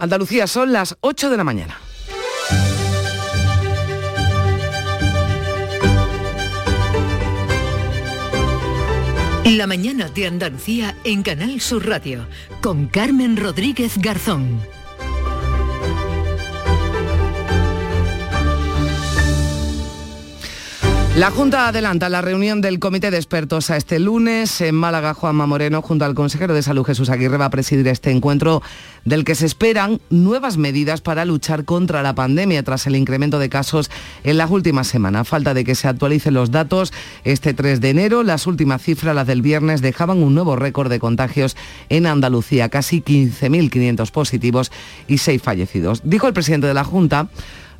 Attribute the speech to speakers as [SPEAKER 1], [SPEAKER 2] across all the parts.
[SPEAKER 1] Andalucía son las 8 de la mañana.
[SPEAKER 2] La mañana de Andalucía en Canal Sur Radio con Carmen Rodríguez Garzón.
[SPEAKER 1] La Junta adelanta la reunión del Comité de Expertos a este lunes en Málaga. Juanma Moreno, junto al consejero de Salud Jesús Aguirre, va a presidir este encuentro del que se esperan nuevas medidas para luchar contra la pandemia tras el incremento de casos en las últimas semanas. Falta de que se actualicen los datos este 3 de enero. Las últimas cifras, las del viernes, dejaban un nuevo récord de contagios en Andalucía, casi 15.500 positivos y 6 fallecidos. Dijo el presidente de la Junta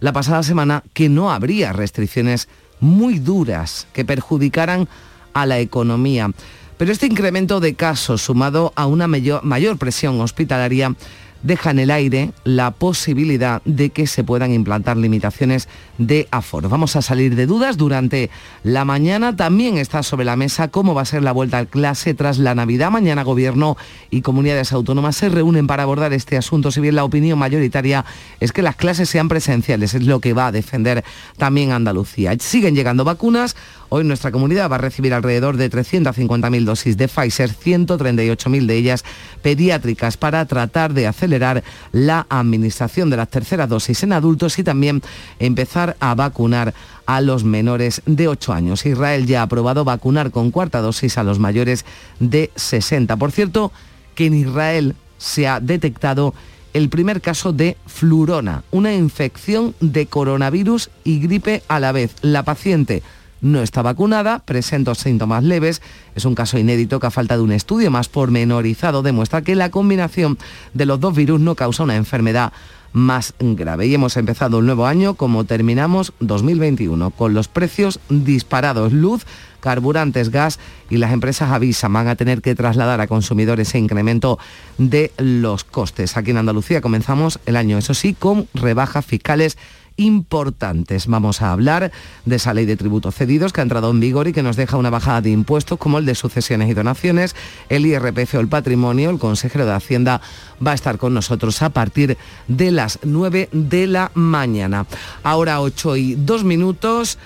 [SPEAKER 1] la pasada semana que no habría restricciones muy duras que perjudicaran a la economía. Pero este incremento de casos sumado a una mayor, presión hospitalaria deja en el aire la posibilidad de que se puedan implantar limitaciones de aforo. Vamos a salir de dudas durante la mañana. También está sobre la mesa cómo va a ser la vuelta a clase tras la Navidad. Mañana Gobierno y comunidades autónomas se reúnen para abordar este asunto, si bien la opinión mayoritaria es que las clases sean presenciales, es lo que va a defender también Andalucía. Siguen llegando vacunas. Hoy nuestra comunidad va a recibir alrededor de 350.000 dosis de Pfizer, 138.000 de ellas pediátricas, para tratar de acelerar la administración de las terceras dosis en adultos y también empezar a vacunar a los menores de 8 años. Israel ya ha aprobado vacunar con cuarta dosis a los mayores de 60. Por cierto, que en Israel se ha detectado el primer caso de flurona, una infección de coronavirus y gripe a la vez. La paciente no está vacunada, presenta síntomas leves. Es un caso inédito que a falta de un estudio más pormenorizado demuestra que la combinación de los dos virus no causa una enfermedad más grave. Y hemos empezado el nuevo año como terminamos 2021, con los precios disparados. Luz, carburantes, gas y las empresas avisan, van a tener que trasladar a consumidores ese incremento de los costes. Aquí en Andalucía comenzamos el año, eso sí, con rebajas fiscales importantes. Vamos a hablar de esa ley de tributos cedidos que ha entrado en vigor y que nos deja una bajada de impuestos como el de sucesiones y donaciones, el IRPF o el patrimonio. El consejero de Hacienda va a estar con nosotros a partir de las 9 de la mañana. Ahora 8 y 2 minutos.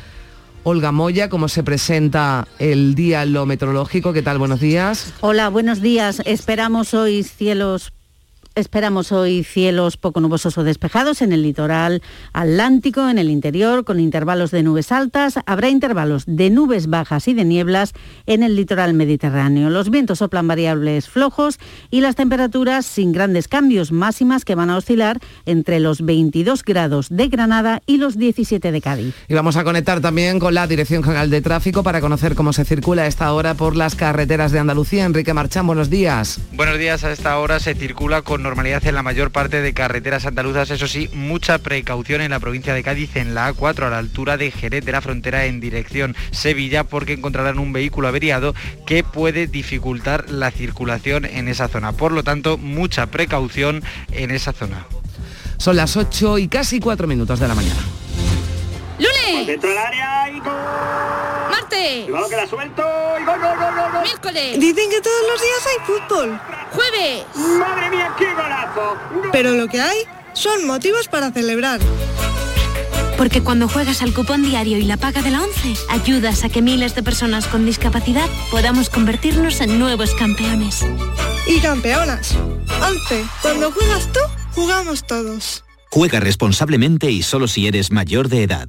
[SPEAKER 1] Olga Moya, ¿cómo se presenta el día en lo meteorológico? ¿Qué tal? Buenos días.
[SPEAKER 3] Hola, buenos días. Esperamos hoy cielos Esperamos hoy cielos poco nubosos o despejados en el litoral atlántico, en el interior, con intervalos de nubes altas. Habrá intervalos de nubes bajas y de nieblas en el litoral mediterráneo. Los vientos soplan variables flojos y las temperaturas sin grandes cambios máximas que van a oscilar entre los 22 grados de Granada y los 17 de Cádiz.
[SPEAKER 1] Y vamos a conectar también con la Dirección General de Tráfico para conocer cómo se circula a esta hora por las carreteras de Andalucía. Enrique Marchán, buenos días.
[SPEAKER 4] Buenos días, a esta hora se circula con normalidad en la mayor parte de carreteras andaluzas, eso sí, mucha precaución en la provincia de Cádiz en la A4 a la altura de Jerez de la Frontera en dirección Sevilla porque encontrarán un vehículo averiado que puede dificultar la circulación en esa zona. Por lo tanto, mucha precaución en esa zona.
[SPEAKER 1] Son las 8 y casi 4 minutos de la mañana.
[SPEAKER 5] ¡Lunes!
[SPEAKER 6] Dentro del área y gol.
[SPEAKER 5] ¡Martes!
[SPEAKER 6] Cuidado que la suelto y gol, gol, gol, gol, gol.
[SPEAKER 5] ¡Miércoles!
[SPEAKER 7] Dicen que todos los días hay fútbol,
[SPEAKER 5] ¡Jueves!
[SPEAKER 6] ¡Madre mía, qué golazo! Gol.
[SPEAKER 7] pero lo que hay son motivos para celebrar.
[SPEAKER 8] Porque cuando juegas al cupón diario y la paga de la 11, ayudas a que miles de personas con discapacidad podamos convertirnos en nuevos campeones.
[SPEAKER 7] Y campeonas. 11. Cuando juegas tú, jugamos todos.
[SPEAKER 9] Juega responsablemente y solo si eres mayor de edad.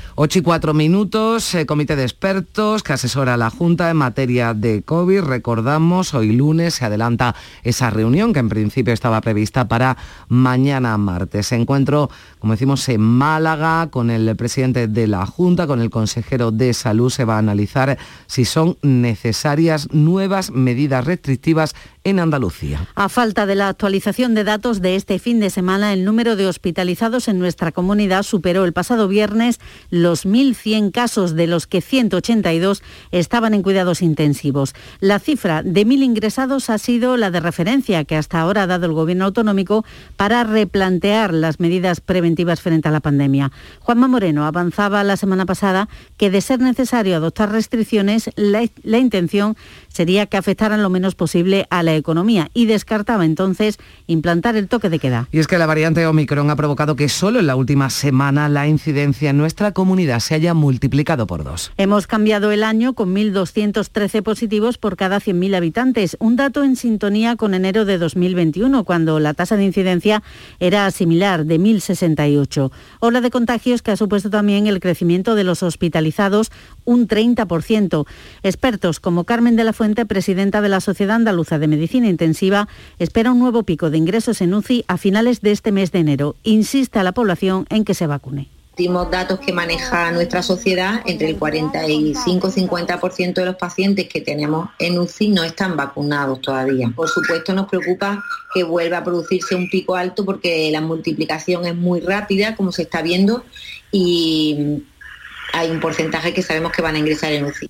[SPEAKER 1] 8 y 4 minutos, eh, comité de expertos que asesora a la Junta en materia de COVID. Recordamos, hoy lunes se adelanta esa reunión que en principio estaba prevista para mañana martes. Encuentro, como decimos, en Málaga con el presidente de la Junta, con el consejero de Salud. Se va a analizar si son necesarias nuevas medidas restrictivas en Andalucía.
[SPEAKER 3] A falta de la actualización de datos de este fin de semana, el número de hospitalizados en nuestra comunidad superó el pasado viernes los 1.100 casos, de los que 182 estaban en cuidados intensivos. La cifra de 1.000 ingresados ha sido la de referencia que hasta ahora ha dado el Gobierno autonómico para replantear las medidas preventivas frente a la pandemia. Juanma Moreno avanzaba la semana pasada que de ser necesario adoptar restricciones, la, la intención sería que afectaran lo menos posible a la economía y descartaba entonces implantar el toque de queda.
[SPEAKER 1] Y es que la variante Omicron ha provocado que solo en la última semana la incidencia en nuestra comunidad se haya multiplicado por dos.
[SPEAKER 3] Hemos cambiado el año con 1.213 positivos por cada 100.000 habitantes, un dato en sintonía con enero de 2021, cuando la tasa de incidencia era similar, de 1.068. Ola de contagios que ha supuesto también el crecimiento de los hospitalizados, un 30%. Expertos como Carmen de la Fuente, presidenta de la Sociedad Andaluza de Medicina Intensiva, espera un nuevo pico de ingresos en UCI a finales de este mes de enero. Insiste a la población en que se vacune
[SPEAKER 10] últimos datos que maneja nuestra sociedad, entre el 45 y 50% de los pacientes que tenemos en UCI no están vacunados todavía. Por supuesto nos preocupa que vuelva a producirse un pico alto porque la multiplicación es muy rápida, como se está viendo, y hay un porcentaje que sabemos que van a ingresar en UCI.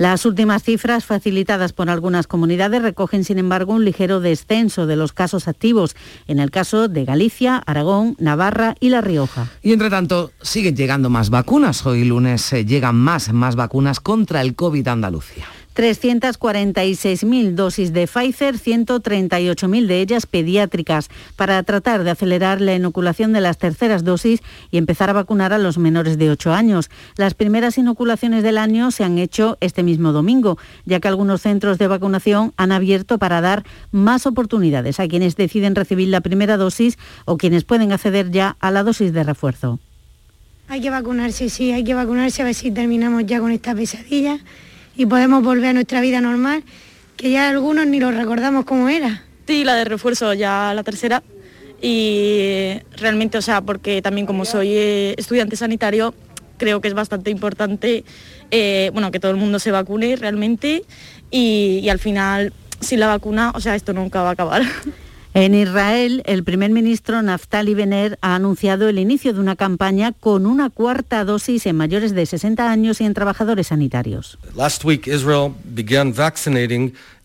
[SPEAKER 3] Las últimas cifras facilitadas por algunas comunidades recogen, sin embargo, un ligero descenso de los casos activos, en el caso de Galicia, Aragón, Navarra y La Rioja.
[SPEAKER 1] Y entre tanto, siguen llegando más vacunas. Hoy lunes eh, llegan más, más vacunas contra el COVID a Andalucía.
[SPEAKER 3] 346.000 dosis de Pfizer, 138.000 de ellas pediátricas, para tratar de acelerar la inoculación de las terceras dosis y empezar a vacunar a los menores de 8 años. Las primeras inoculaciones del año se han hecho este mismo domingo, ya que algunos centros de vacunación han abierto para dar más oportunidades a quienes deciden recibir la primera dosis o quienes pueden acceder ya a la dosis de refuerzo.
[SPEAKER 11] Hay que vacunarse, sí, hay que vacunarse a ver si terminamos ya con esta pesadilla y podemos volver a nuestra vida normal, que ya algunos ni lo recordamos como era.
[SPEAKER 12] Sí, la de refuerzo ya la tercera y realmente, o sea, porque también como soy eh, estudiante sanitario, creo que es bastante importante eh, bueno, que todo el mundo se vacune realmente y, y al final sin la vacuna, o sea, esto nunca va a acabar.
[SPEAKER 3] En Israel, el primer ministro Naftali Bennett ha anunciado el inicio de una campaña con una cuarta dosis en mayores de 60 años y en trabajadores sanitarios.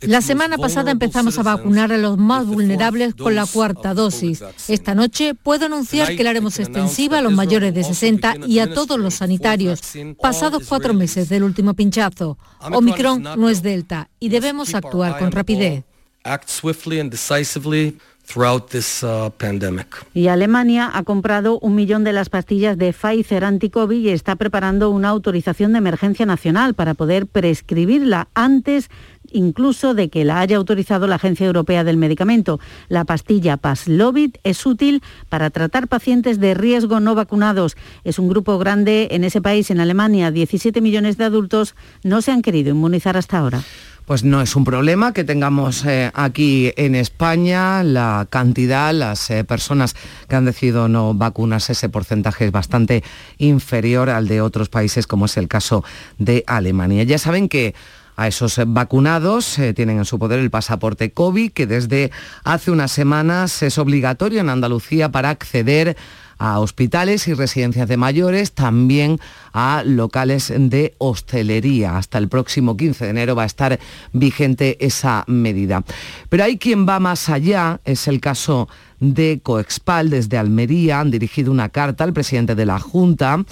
[SPEAKER 13] La semana pasada empezamos a vacunar a los más vulnerables con la cuarta dosis. Esta noche puedo anunciar que la haremos extensiva a los mayores de 60 y a todos los sanitarios, pasados cuatro meses del último pinchazo. Omicron no es Delta y debemos actuar con rapidez
[SPEAKER 14] act swiftly and decisively throughout this uh, pandemic.
[SPEAKER 3] Y Alemania ha comprado un millón de las pastillas de Pfizer anti-COVID y está preparando una autorización de emergencia nacional para poder prescribirla antes incluso de que la haya autorizado la Agencia Europea del Medicamento. La pastilla Paslovit es útil para tratar pacientes de riesgo no vacunados. Es un grupo grande en ese país, en Alemania. 17 millones de adultos no se han querido inmunizar hasta ahora
[SPEAKER 1] pues no es un problema que tengamos eh, aquí en España la cantidad, las eh, personas que han decidido no vacunarse, ese porcentaje es bastante inferior al de otros países como es el caso de Alemania. Ya saben que a esos vacunados eh, tienen en su poder el pasaporte COVID, que desde hace unas semanas es obligatorio en Andalucía para acceder a hospitales y residencias de mayores, también a locales de hostelería. Hasta el próximo 15 de enero va a estar vigente esa medida. Pero hay quien va más allá, es el caso de Coexpal desde Almería, han dirigido una carta al presidente de la Junta,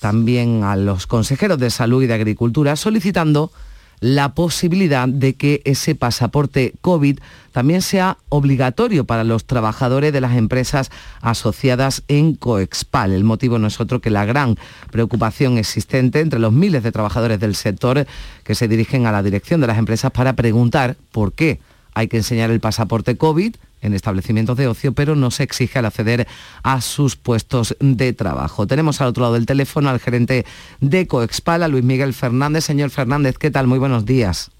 [SPEAKER 1] también a los consejeros de Salud y de Agricultura, solicitando la posibilidad de que ese pasaporte COVID también sea obligatorio para los trabajadores de las empresas asociadas en Coexpal. El motivo no es otro que la gran preocupación existente entre los miles de trabajadores del sector que se dirigen a la dirección de las empresas para preguntar por qué hay que enseñar el pasaporte COVID en establecimientos de ocio, pero no se exige al acceder a sus puestos de trabajo. Tenemos al otro lado del teléfono al gerente de Coexpal, a Luis Miguel Fernández. Señor Fernández, ¿qué tal? Muy buenos días.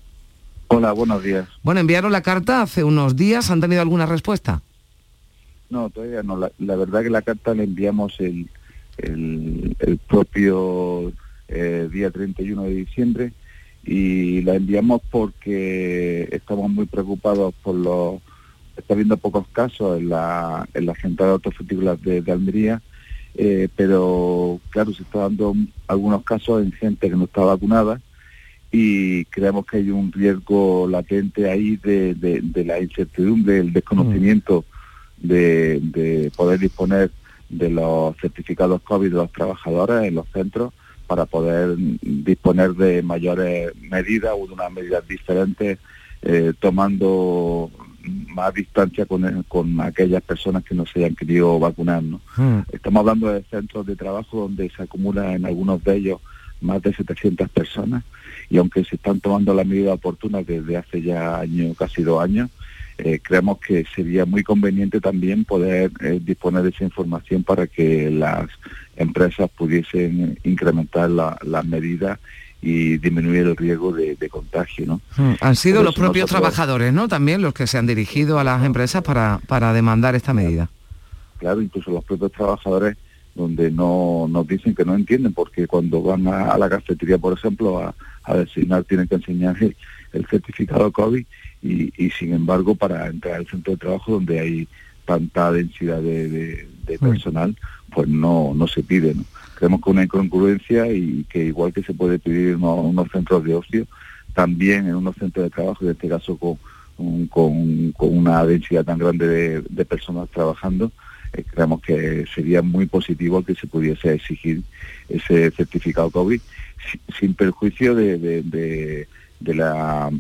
[SPEAKER 15] Hola, buenos días.
[SPEAKER 1] Bueno, enviaron la carta hace unos días. ¿Han tenido alguna respuesta?
[SPEAKER 15] No, todavía no. La, verdad que la carta la enviamos el, el, propio eh, día 31 de diciembre y la enviamos porque estamos muy preocupados por los está habiendo pocos casos en la, en la central de autofrutícolas de, de Almería, eh, pero claro, se está dando algunos casos en gente que no está vacunada y creemos que hay un riesgo latente ahí de, de- de la incertidumbre, el desconocimiento de, de poder disponer de los certificados COVID de los trabajadores en los centros para poder disponer de mayores medidas o de unas medidas diferentes, eh, tomando más distancia con, con aquellas personas que no se hayan querido vacunar. ¿no? Estamos hablando de centros de trabajo donde se acumulan en algunos de ellos más de 700 personas y aunque se están tomando las medidas oportunas desde hace ya año, casi dos años, eh, creemos que sería muy conveniente también poder eh, disponer de esa información para que las empresas pudiesen incrementar la- las medidas y disminuir el riesgo de, de contagio. ¿no?
[SPEAKER 1] Mm, Han sido
[SPEAKER 15] Por
[SPEAKER 1] los propios
[SPEAKER 15] nosotros-
[SPEAKER 1] trabajadores, ¿no? También los que se han dirigido a las empresas para, para demandar esta medida.
[SPEAKER 15] claro, incluso los propios trabajadores donde no nos dicen que no entienden porque cuando van a, a la cafetería, por ejemplo, a, a designar tienen que enseñar el, certificado COVID y, y, sin embargo para entrar al centro de trabajo donde hay tanta densidad de, de- de personal, pues no, no se pide. ¿no? Creemos que una incongruencia y que igual que se puede pedir en unos, unos centros de ocio, también en unos centros de trabajo, en este caso con, un- con, con una densidad tan grande de, de personas trabajando, eh, creemos que sería muy positivo que se pudiese exigir ese certificado COVID si- sin perjuicio de, de- de- la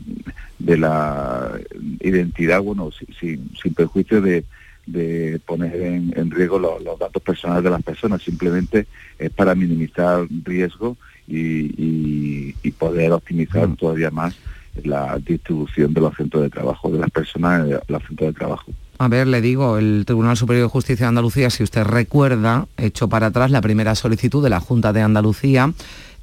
[SPEAKER 15] de la identidad, bueno, si- sin, sin perjuicio de, de poner en, en riesgo lo- los datos personales de las personas, simplemente es para minimizar riesgo y, y- y poder optimizar todavía más la distribución de los centros de trabajo, de las personas en los centros de trabajo.
[SPEAKER 1] A ver, le digo, el Tribunal Superior de Justicia de Andalucía, si usted recuerda, echó para atrás la primera solicitud de la Junta de Andalucía,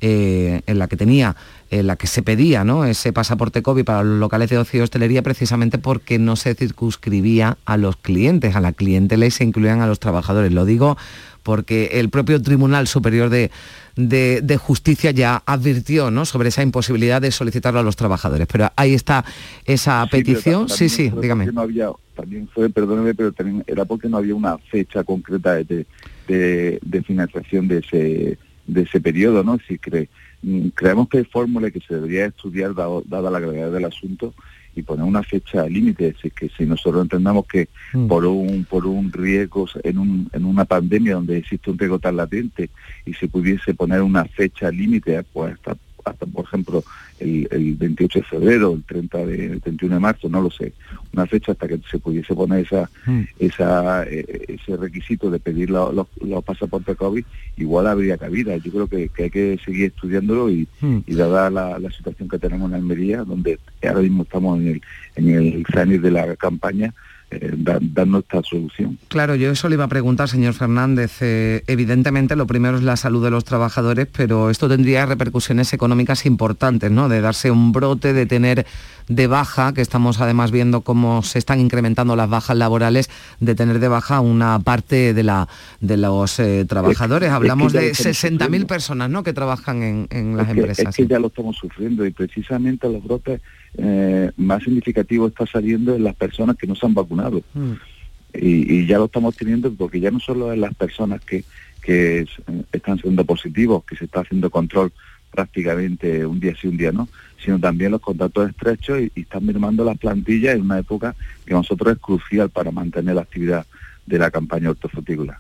[SPEAKER 1] eh, en la que tenía, en la que se pedía ¿no? ese pasaporte COVID para los locales de ocio y hostelería, precisamente porque no se circunscribía a los clientes, a la clientela y se incluían a los trabajadores. Lo digo porque el propio Tribunal Superior de, de- de Justicia ya advirtió ¿no? sobre esa imposibilidad de solicitarlo a los trabajadores. Pero ahí está esa
[SPEAKER 15] Sí,
[SPEAKER 1] petición. Sí, sí, dígame.
[SPEAKER 15] porque No había, también fue, perdóneme, pero también era porque no había una fecha concreta de, de, de financiación de ese de ese periodo, ¿no? Si cre- mm, creemos que hay fórmula que se debería estudiar dado- dada la gravedad del asunto y poner una fecha límite, es que si nosotros entendamos que por un por un riesgo en un en una pandemia donde existe un riesgo tan latente y se pudiese poner una fecha límite, pues hasta hasta por ejemplo el, el 28 de febrero, el 30 de el 31 de marzo, no lo sé, una fecha hasta que se pudiese poner esa esa eh, ese requisito de pedir lo- los, los pasaportes COVID, igual habría cabida. Yo creo que, que hay que seguir estudiándolo y, y dada la, la situación que tenemos en Almería, donde ahora mismo estamos en el en el cenit de la campaña, eh, da- darnos esta solución.
[SPEAKER 1] Claro, yo eso le iba a preguntar, señor Fernández. Eh, evidentemente, lo primero es la salud de los trabajadores, pero esto tendría repercusiones económicas importantes, ¿no? De darse un brote, de tener de baja, que estamos además viendo cómo se están incrementando las bajas laborales, de tener de baja una parte de, la, de los eh, trabajadores.
[SPEAKER 15] Es que
[SPEAKER 1] Hablamos
[SPEAKER 15] ya lo
[SPEAKER 1] de
[SPEAKER 15] estamos
[SPEAKER 1] 60.000
[SPEAKER 15] sufriendo.
[SPEAKER 1] personas, ¿no? Que trabajan en, en las
[SPEAKER 15] es que,
[SPEAKER 1] empresas.
[SPEAKER 15] es que ya lo estamos sufriendo y precisamente los brotes eh, más significativos está saliendo en las personas que no se han vacunado.
[SPEAKER 1] Mm.
[SPEAKER 15] y, y ya lo estamos teniendo porque ya no solo en las personas que, que es- eh, están siendo positivos, que se está haciendo control prácticamente un día sí, un día no, sino también los contactos estrechos y, están mermando las plantillas en una época que a nosotros es crucial para mantener la actividad de la campaña hortofrutícola.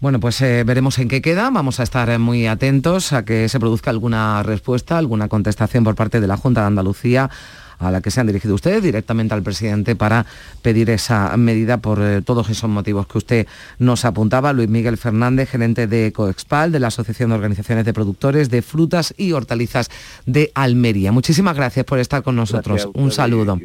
[SPEAKER 1] Bueno, pues eh, veremos en qué queda. Vamos a estar eh, muy atentos a que se produzca alguna respuesta, alguna contestación por parte de la Junta de Andalucía a la que se han dirigido ustedes directamente al presidente para pedir esa medida por eh, todos esos motivos que usted nos apuntaba. Luis Miguel Fernández, gerente de Coexpal, de la Asociación de Organizaciones de Productores de Frutas y Hortalizas de Almería. Muchísimas gracias por estar con nosotros. Un saludo.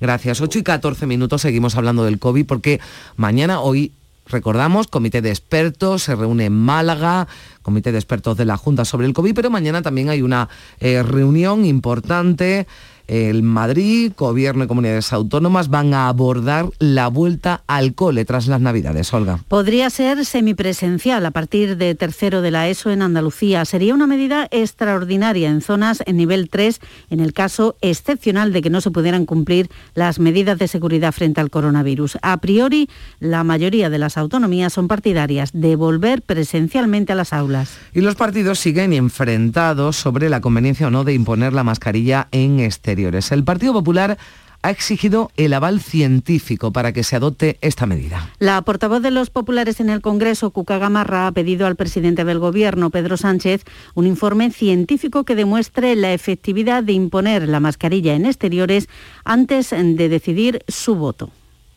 [SPEAKER 1] Gracias. 8 y 14 minutos seguimos hablando del COVID porque mañana, hoy, recordamos, comité de expertos se reúne en Málaga, comité de expertos de la Junta sobre el COVID, pero mañana también hay una eh, reunión importante El Madrid, Gobierno y comunidades autónomas van a abordar la vuelta al cole tras las Navidades. Olga.
[SPEAKER 3] Podría ser semipresencial a partir de tercero de la ESO en Andalucía. Sería una medida extraordinaria en zonas en nivel 3 en el caso excepcional de que no se pudieran cumplir las medidas de seguridad frente al coronavirus. A priori, la mayoría de las autonomías son partidarias de volver presencialmente a las aulas.
[SPEAKER 1] Y los partidos siguen enfrentados sobre la conveniencia o no de imponer la mascarilla en exterior. El Partido Popular ha exigido el aval científico para que se adopte esta medida.
[SPEAKER 3] La portavoz de los populares en el Congreso, Cuca Gamarra, ha pedido al presidente del Gobierno, Pedro Sánchez, un informe científico que demuestre la efectividad de imponer la mascarilla en exteriores antes de decidir su voto.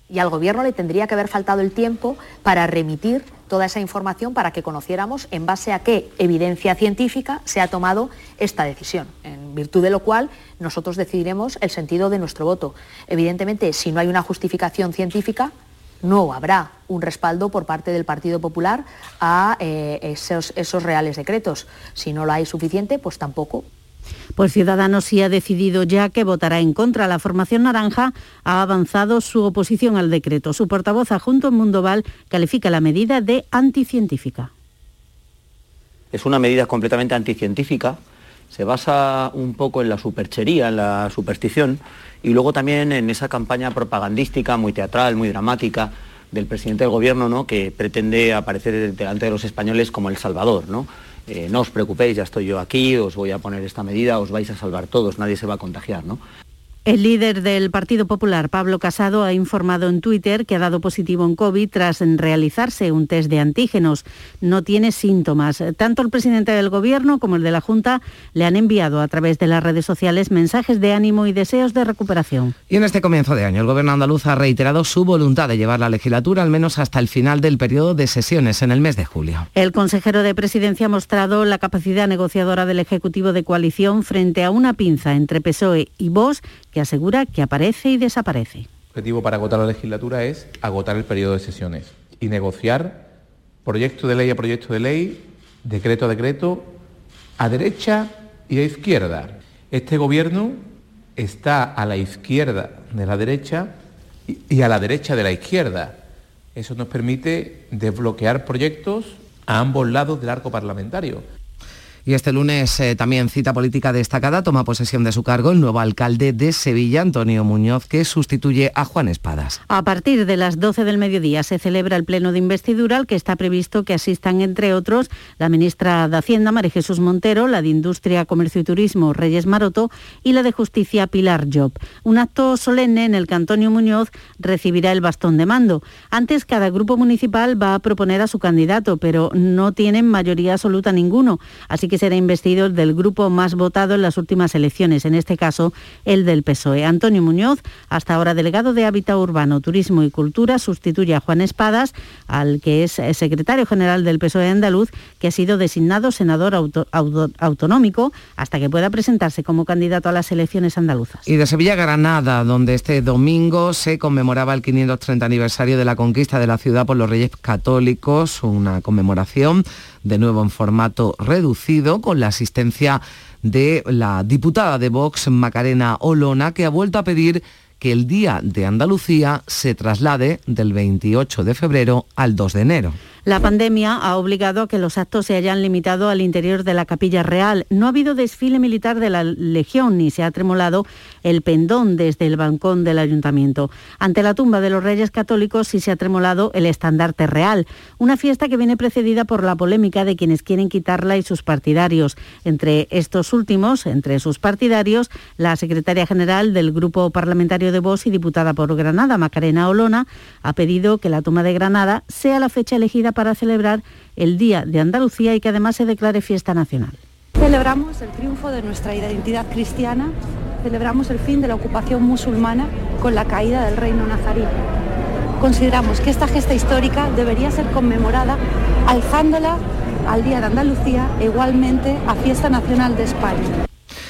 [SPEAKER 16] Y al Gobierno le tendría que haber faltado el tiempo para remitir toda esa información para que conociéramos en base a qué evidencia científica se ha tomado esta decisión, en virtud de lo cual nosotros decidiremos el sentido de nuestro voto. Evidentemente, si no hay una justificación científica, no habrá un respaldo por parte del Partido Popular a eh, esos, esos reales decretos. Si no lo hay suficiente, pues tampoco
[SPEAKER 3] pues Ciudadanos sí ha decidido ya que votará en contra. La formación naranja ha avanzado su oposición al decreto. Su portavoz adjunto en Mundoval califica la medida de anticientífica.
[SPEAKER 17] Es una medida completamente anticientífica. Se basa un poco en la superchería, en la superstición y luego también en esa campaña propagandística muy teatral, muy dramática del presidente del gobierno, ¿no? que pretende aparecer delante de los españoles como el salvador. ¿no? Eh, no os preocupéis, ya estoy yo aquí, os voy a poner esta medida, os vais a salvar todos, nadie se va a contagiar, ¿no?
[SPEAKER 3] El líder del Partido Popular, Pablo Casado, ha informado en Twitter que ha dado positivo en COVID tras realizarse un test de antígenos. No tiene síntomas. Tanto el presidente del Gobierno como el de la Junta le han enviado a través de las redes sociales mensajes de ánimo y deseos de recuperación.
[SPEAKER 1] Y en este comienzo de año, el Gobierno andaluz ha reiterado su voluntad de llevar la legislatura al menos hasta el final del periodo de sesiones en el mes de julio.
[SPEAKER 3] El consejero de Presidencia ha mostrado la capacidad negociadora del Ejecutivo de coalición frente a una pinza entre PSOE y Vox que asegura que aparece y desaparece.
[SPEAKER 18] El objetivo para agotar la legislatura es agotar el periodo de sesiones y negociar proyecto de ley a proyecto de ley, decreto a decreto, a derecha y a izquierda. Este gobierno está a la izquierda de la derecha y a la derecha de la izquierda. Eso nos permite desbloquear proyectos a ambos lados del arco parlamentario.
[SPEAKER 1] Y este lunes eh, también cita política destacada, toma posesión de su cargo el nuevo alcalde de Sevilla, Antonio Muñoz, que sustituye a Juan Espadas.
[SPEAKER 3] A partir de las 12 del mediodía se celebra el pleno de investidura al que está previsto que asistan, entre otros, la ministra de Hacienda, María Jesús Montero, la de Industria, Comercio y Turismo, Reyes Maroto, y la de Justicia, Pilar Job. Un acto solemne en el que Antonio Muñoz recibirá el bastón de mando. Antes, cada grupo municipal va a proponer a su candidato, pero no tienen mayoría absoluta ninguno. Así que será investido del grupo más votado en las últimas elecciones, en este caso el del PSOE. Antonio Muñoz, hasta ahora delegado de Hábitat Urbano, Turismo y Cultura, sustituye a Juan Espadas, al que es secretario general del PSOE andaluz, que ha sido designado senador autonómico hasta que pueda presentarse como candidato a las elecciones andaluzas.
[SPEAKER 1] Y de Sevilla Granada, donde este domingo se conmemoraba el 530 aniversario de la conquista de la ciudad por los Reyes Católicos, una conmemoración de nuevo en formato reducido, con la asistencia de la diputada de Vox, Macarena Olona, que ha vuelto a pedir que el Día de Andalucía se traslade del 28 de febrero al 2 de enero.
[SPEAKER 3] La pandemia ha obligado a que los actos se hayan limitado al interior de la capilla real. No ha habido desfile militar de la Legión ni se ha tremolado el pendón desde el balcón del ayuntamiento. Ante la tumba de los Reyes Católicos sí se ha tremolado el estandarte real, una fiesta que viene precedida por la polémica de quienes quieren quitarla y sus partidarios. Entre estos últimos, entre sus partidarios, la secretaria general del Grupo Parlamentario de Vox y diputada por Granada, Macarena Olona, ha pedido que la toma de Granada sea la fecha elegida para celebrar el Día de Andalucía y que además se declare fiesta nacional.
[SPEAKER 19] Celebramos el triunfo de nuestra identidad cristiana, celebramos el fin de la ocupación musulmana con la caída del reino nazarí. Consideramos que esta gesta histórica debería ser conmemorada alzándola al Día de Andalucía e igualmente a Fiesta Nacional de España.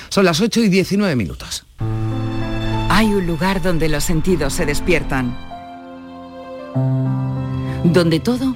[SPEAKER 1] Son las 8 y 19 minutos.
[SPEAKER 20] Hay un lugar donde los sentidos se despiertan, donde todo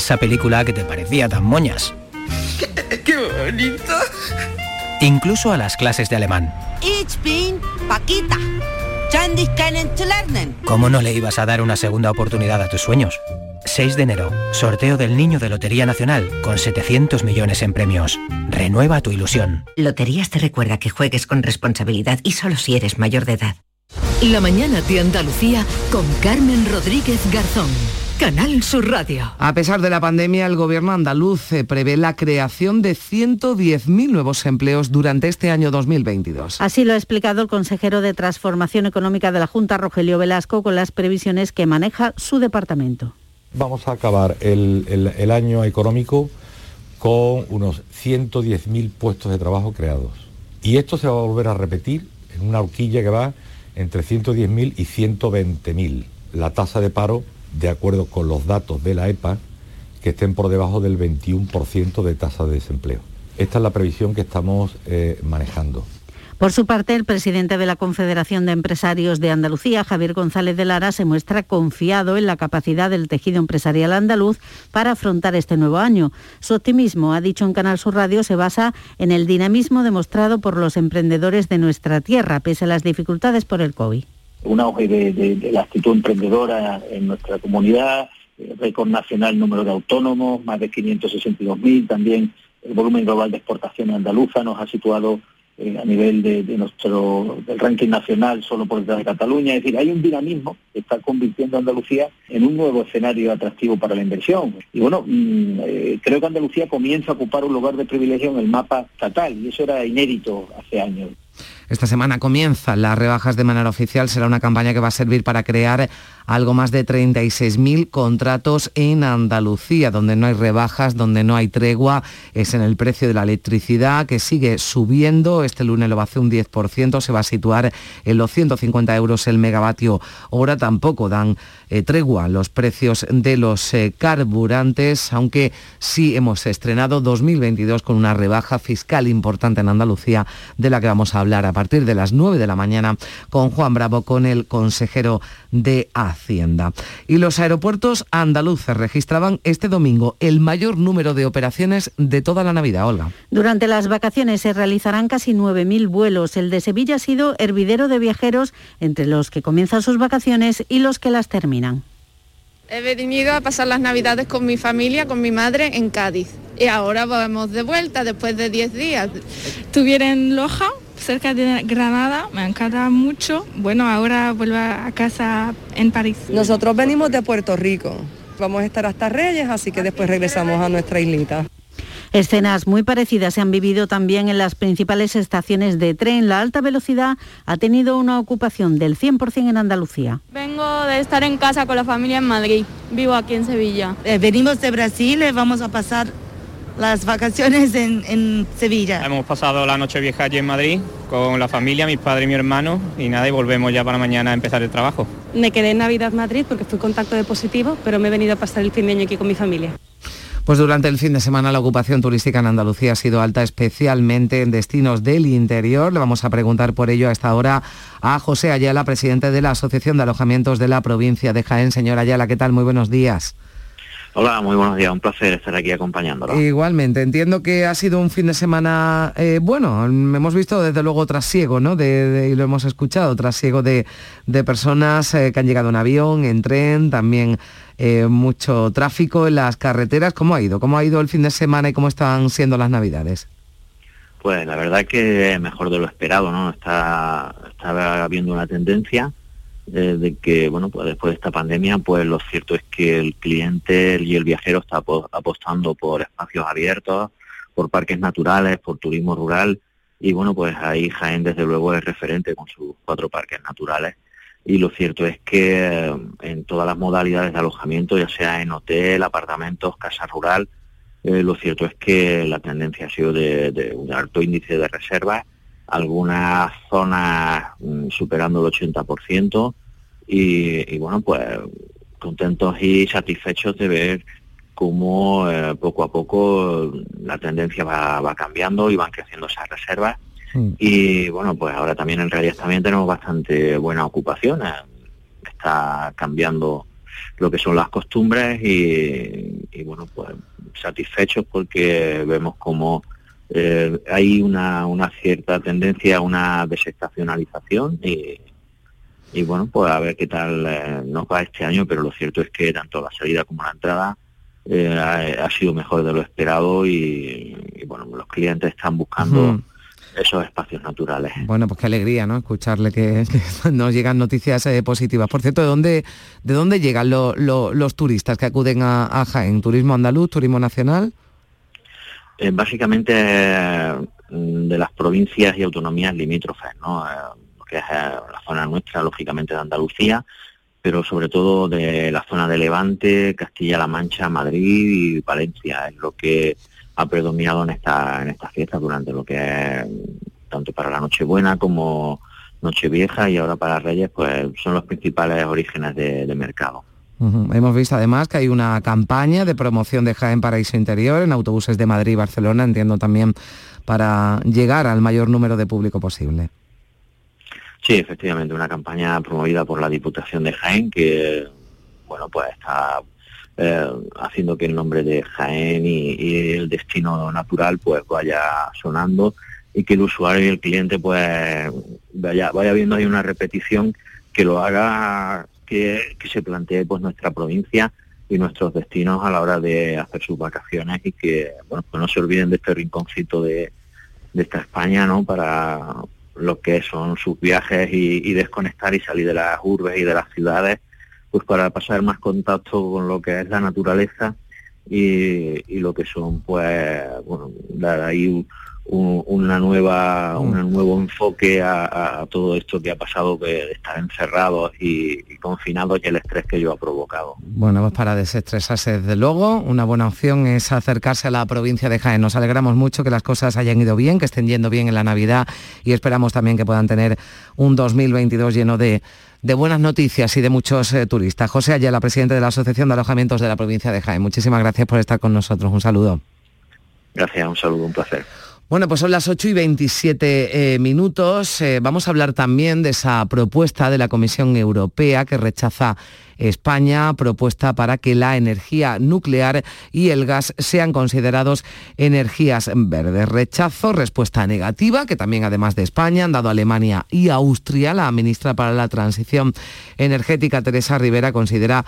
[SPEAKER 21] Esa película que te parecía tan moñas.
[SPEAKER 7] ¡Qué bonito!
[SPEAKER 21] Incluso a las clases de alemán.
[SPEAKER 22] Ich bin Paquita.
[SPEAKER 21] ¿Cómo no le ibas a dar una segunda oportunidad a tus sueños? 6 de enero, sorteo del Niño de Lotería Nacional con 700 millones en premios. Renueva tu ilusión.
[SPEAKER 23] Loterías te recuerda que juegues con responsabilidad y solo si eres mayor de edad.
[SPEAKER 2] La mañana de Andalucía con Carmen Rodríguez Garzón. Canal Sur Radio.
[SPEAKER 1] A pesar de la pandemia, el gobierno andaluz eh, prevé la creación de 110.000 nuevos empleos durante este año 2022.
[SPEAKER 3] Así lo ha explicado el consejero de Transformación Económica de la Junta, Rogelio Velasco, con las previsiones que maneja su departamento.
[SPEAKER 24] Vamos a acabar el, el año económico con unos 110.000 puestos de trabajo creados. Y esto se va a volver a repetir en una horquilla que va entre 110.000 y 120.000. La tasa de paro de acuerdo con los datos de la EPA, que estén por debajo del 21% de tasa de desempleo. Esta es la previsión que estamos eh, manejando.
[SPEAKER 3] Por su parte, el presidente de la Confederación de Empresarios de Andalucía, Javier González de Lara, se muestra confiado en la capacidad del tejido empresarial andaluz para afrontar este nuevo año. Su optimismo, ha dicho en Canal Sur Radio, se basa en el dinamismo demostrado por los emprendedores de nuestra tierra, pese a las dificultades por el COVID
[SPEAKER 25] un auge de, la actitud emprendedora en nuestra comunidad, eh, récord nacional número de autónomos, más de 562.000, también el volumen global de exportaciones andaluza nos ha situado eh, a nivel de, nuestro del ranking nacional solo por detrás de Cataluña. Es decir, hay un dinamismo que está convirtiendo a Andalucía en un nuevo escenario atractivo para la inversión. Y bueno, mm, eh, creo que Andalucía comienza a ocupar un lugar de privilegio en el mapa estatal y eso era inédito hace años.
[SPEAKER 1] Esta semana comienzan las rebajas de manera oficial. Será una campaña que va a servir para crear algo más de 36.000 contratos en Andalucía, donde no hay rebajas, donde no hay tregua. Es en el precio de la electricidad que sigue subiendo. Este lunes lo va a hacer un 10%, se va a situar en los 150 euros el megavatio hora. Tampoco dan eh, tregua los precios de los eh, carburantes, aunque sí hemos estrenado 2022 con una rebaja fiscal importante en Andalucía, de la que vamos a hablar a partir de las 9 de la mañana con Juan Bravo, con el consejero de Hacienda. Y los aeropuertos andaluces registraban este domingo el mayor número de operaciones de toda la Navidad, Olga.
[SPEAKER 3] Durante las vacaciones se realizarán casi 9.000 vuelos. El de Sevilla ha sido hervidero de viajeros entre los que comienzan sus vacaciones y los que las terminan.
[SPEAKER 26] He venido a pasar las navidades con mi familia, con mi madre en Cádiz. Y ahora vamos de vuelta después de 10 días.
[SPEAKER 27] Estuviera en Loja, cerca de Granada, me encanta mucho. Bueno, ahora vuelvo a casa en París.
[SPEAKER 28] Nosotros venimos de Puerto Rico. Vamos a estar hasta Reyes, así que después regresamos a nuestra islita.
[SPEAKER 3] Escenas muy parecidas se han vivido también en las principales estaciones de tren. La alta velocidad ha tenido una ocupación del 100% en Andalucía.
[SPEAKER 26] Vengo de estar en casa con la familia en Madrid. Vivo aquí en Sevilla.
[SPEAKER 29] Eh, venimos de Brasil, y vamos a pasar las vacaciones en, Sevilla.
[SPEAKER 30] Hemos pasado la noche vieja allí en Madrid con la familia, mis padres y mi hermano y nada, y volvemos ya para mañana a empezar el trabajo.
[SPEAKER 31] Me quedé en Navidad Madrid porque fui contacto de positivo, pero me he venido a pasar el fin de año aquí con mi familia.
[SPEAKER 1] Pues durante el fin de semana la ocupación turística en Andalucía ha sido alta, especialmente en destinos del interior. Le vamos a preguntar por ello a esta hora a José Ayala, presidente de la Asociación de Alojamientos de la provincia de Jaén. Señor Ayala, ¿qué tal? Muy buenos días.
[SPEAKER 32] Hola, muy buenos días, un placer estar aquí acompañándolo.
[SPEAKER 1] Igualmente, entiendo que ha sido un fin de semana, eh, bueno, hemos visto desde luego trasiego, ¿no? De, y lo hemos escuchado, trasiego de, de personas eh, que han llegado en avión, en tren, también eh, mucho tráfico en las carreteras. ¿Cómo ha ido? ¿Cómo ha ido el fin de semana y cómo están siendo las navidades?
[SPEAKER 32] Pues la verdad que mejor de lo esperado, ¿no? Está, está habiendo una tendencia de que, bueno, pues después de esta pandemia, pues lo cierto es que el cliente y el viajero está apostando por espacios abiertos, por parques naturales, por turismo rural, y bueno, pues ahí Jaén desde luego es referente con sus cuatro parques naturales. Y lo cierto es que eh, en todas las modalidades de alojamiento, ya sea en hotel, apartamentos, casa rural, eh, lo cierto es que la tendencia ha sido de un alto índice de reservas algunas zonas mm, superando el 80% y, bueno, pues contentos y satisfechos de ver cómo eh, poco a poco la tendencia va, va cambiando y van creciendo esas reservas. Mm. Y bueno, pues ahora también en realidad también tenemos bastante buena ocupación. Está cambiando lo que son las costumbres y, bueno, pues satisfechos porque vemos como eh, hay una, una cierta tendencia a una desestacionalización y, y bueno, pues a ver qué tal eh, nos va este año, pero lo cierto es que tanto la salida como la entrada eh, ha, sido mejor de lo esperado y, bueno, los clientes están buscando esos espacios naturales.
[SPEAKER 1] Bueno, pues qué alegría, ¿no? Escucharle que, nos llegan noticias eh, positivas. Por cierto, ¿de dónde, de dónde llegan los turistas que acuden a, Jaén? ¿Turismo andaluz, turismo nacional?
[SPEAKER 32] Básicamente de las provincias y autonomías limítrofes, ¿no? que es eh, la zona nuestra, lógicamente de Andalucía, pero sobre todo de la zona de Levante, Castilla-La Mancha, Madrid y Valencia, es lo que ha predominado en esta, en esta fiesta durante lo que es tanto para la Nochebuena como Nochevieja y ahora para Reyes, pues son los principales orígenes de, mercado.
[SPEAKER 1] Hemos visto además que hay una campaña de promoción de Jaén Paraíso Interior en autobuses de Madrid y Barcelona, entiendo también para llegar al mayor número de público posible.
[SPEAKER 32] Sí, efectivamente, una campaña promovida por la Diputación de Jaén que, bueno, pues está eh, haciendo que el nombre de Jaén y, el destino natural pues vaya sonando y que el usuario y el cliente pues vaya, vaya viendo ahí una repetición que lo haga que, se plantee pues nuestra provincia y nuestros destinos a la hora de hacer sus vacaciones y que bueno pues no se olviden de este rinconcito de, de esta España no para lo que son sus viajes y, desconectar y salir de las urbes y de las ciudades, pues para pasar más contacto con lo que es la naturaleza y, lo que son, pues, bueno, dar ahí una nueva, mm. un nuevo enfoque a, todo esto que ha pasado de estar encerrados y, confinados y el estrés que ello ha provocado.
[SPEAKER 1] Bueno, pues para desestresarse desde luego, una buena opción es acercarse a la provincia de Jaén. Nos alegramos mucho que las cosas hayan ido bien, que estén yendo bien en la Navidad y esperamos también que puedan tener un 2022 lleno de de buenas noticias y de muchos eh, turistas. José Ayala, presidente de la Asociación de Alojamientos de la provincia de Jaén. Muchísimas gracias por estar con nosotros. Un saludo.
[SPEAKER 32] Gracias, un saludo, un placer.
[SPEAKER 1] Bueno, pues son las 8 y 27 eh, minutos. Eh, vamos a hablar también de esa propuesta de la Comisión Europea que rechaza España, propuesta para que la energía nuclear y el gas sean considerados energías verdes. Rechazo, respuesta negativa, que también además de España han dado Alemania y Austria. La ministra para la Transición Energética, Teresa Rivera, considera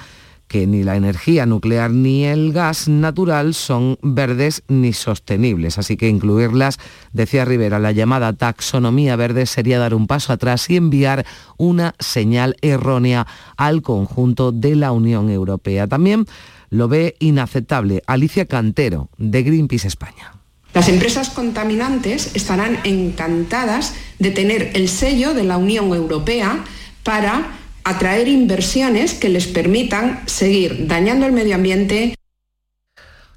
[SPEAKER 1] que ni la energía nuclear ni el gas natural son verdes ni sostenibles. Así que incluirlas, decía Rivera, la llamada taxonomía verde sería dar un paso atrás y enviar una señal errónea al conjunto de la Unión Europea. También lo ve inaceptable Alicia Cantero, de Greenpeace España.
[SPEAKER 33] Las empresas contaminantes estarán encantadas de tener el sello de la Unión Europea para atraer inversiones que les permitan seguir dañando el medio ambiente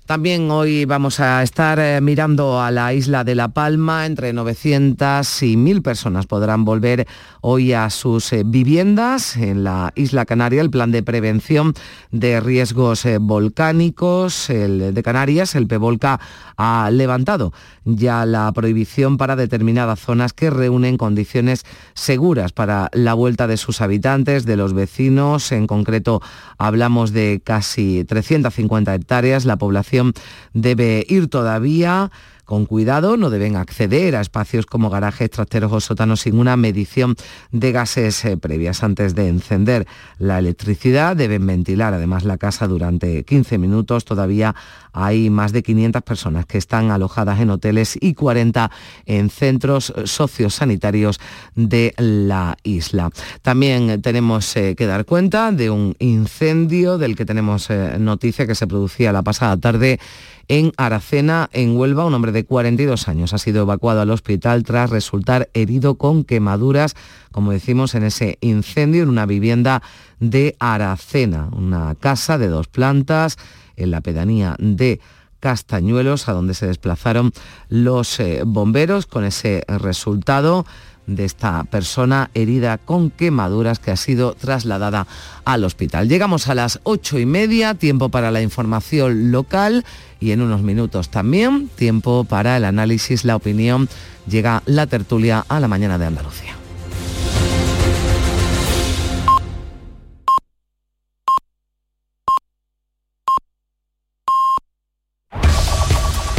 [SPEAKER 1] también hoy vamos a estar eh, mirando a la isla de La Palma. Entre 900 y 1.000 personas podrán volver hoy a sus eh, viviendas en la isla Canaria. El plan de prevención de riesgos eh, volcánicos de Canarias, el PEVOLCA, ha levantado ya la prohibición para determinadas zonas que reúnen condiciones seguras para la vuelta de sus habitantes, de los vecinos. En concreto hablamos de casi 350 hectáreas. La población debe ir todavía con cuidado, no deben acceder a espacios como garajes, trasteros o sótanos sin una medición de gases eh, previas. Antes de encender la electricidad deben ventilar además la casa durante 15 minutos. Todavía hay más de 500 personas que están alojadas en hoteles y 40 en centros sociosanitarios de la isla. También tenemos eh, que dar cuenta de un incendio del que tenemos eh, noticia que se producía la pasada tarde en Aracena, en Huelva. Un hombre de 42 años ha sido evacuado al hospital tras resultar herido con quemaduras, como decimos, en ese incendio en una vivienda de Aracena, una casa de dos plantas en la pedanía de Castañuelos, a donde se desplazaron los eh, bomberos con ese resultado de esta persona herida con quemaduras que ha sido trasladada al hospital. Llegamos a las ocho y media, tiempo para la información local y en unos minutos también tiempo para el análisis, la opinión. Llega la tertulia a la mañana de Andalucía.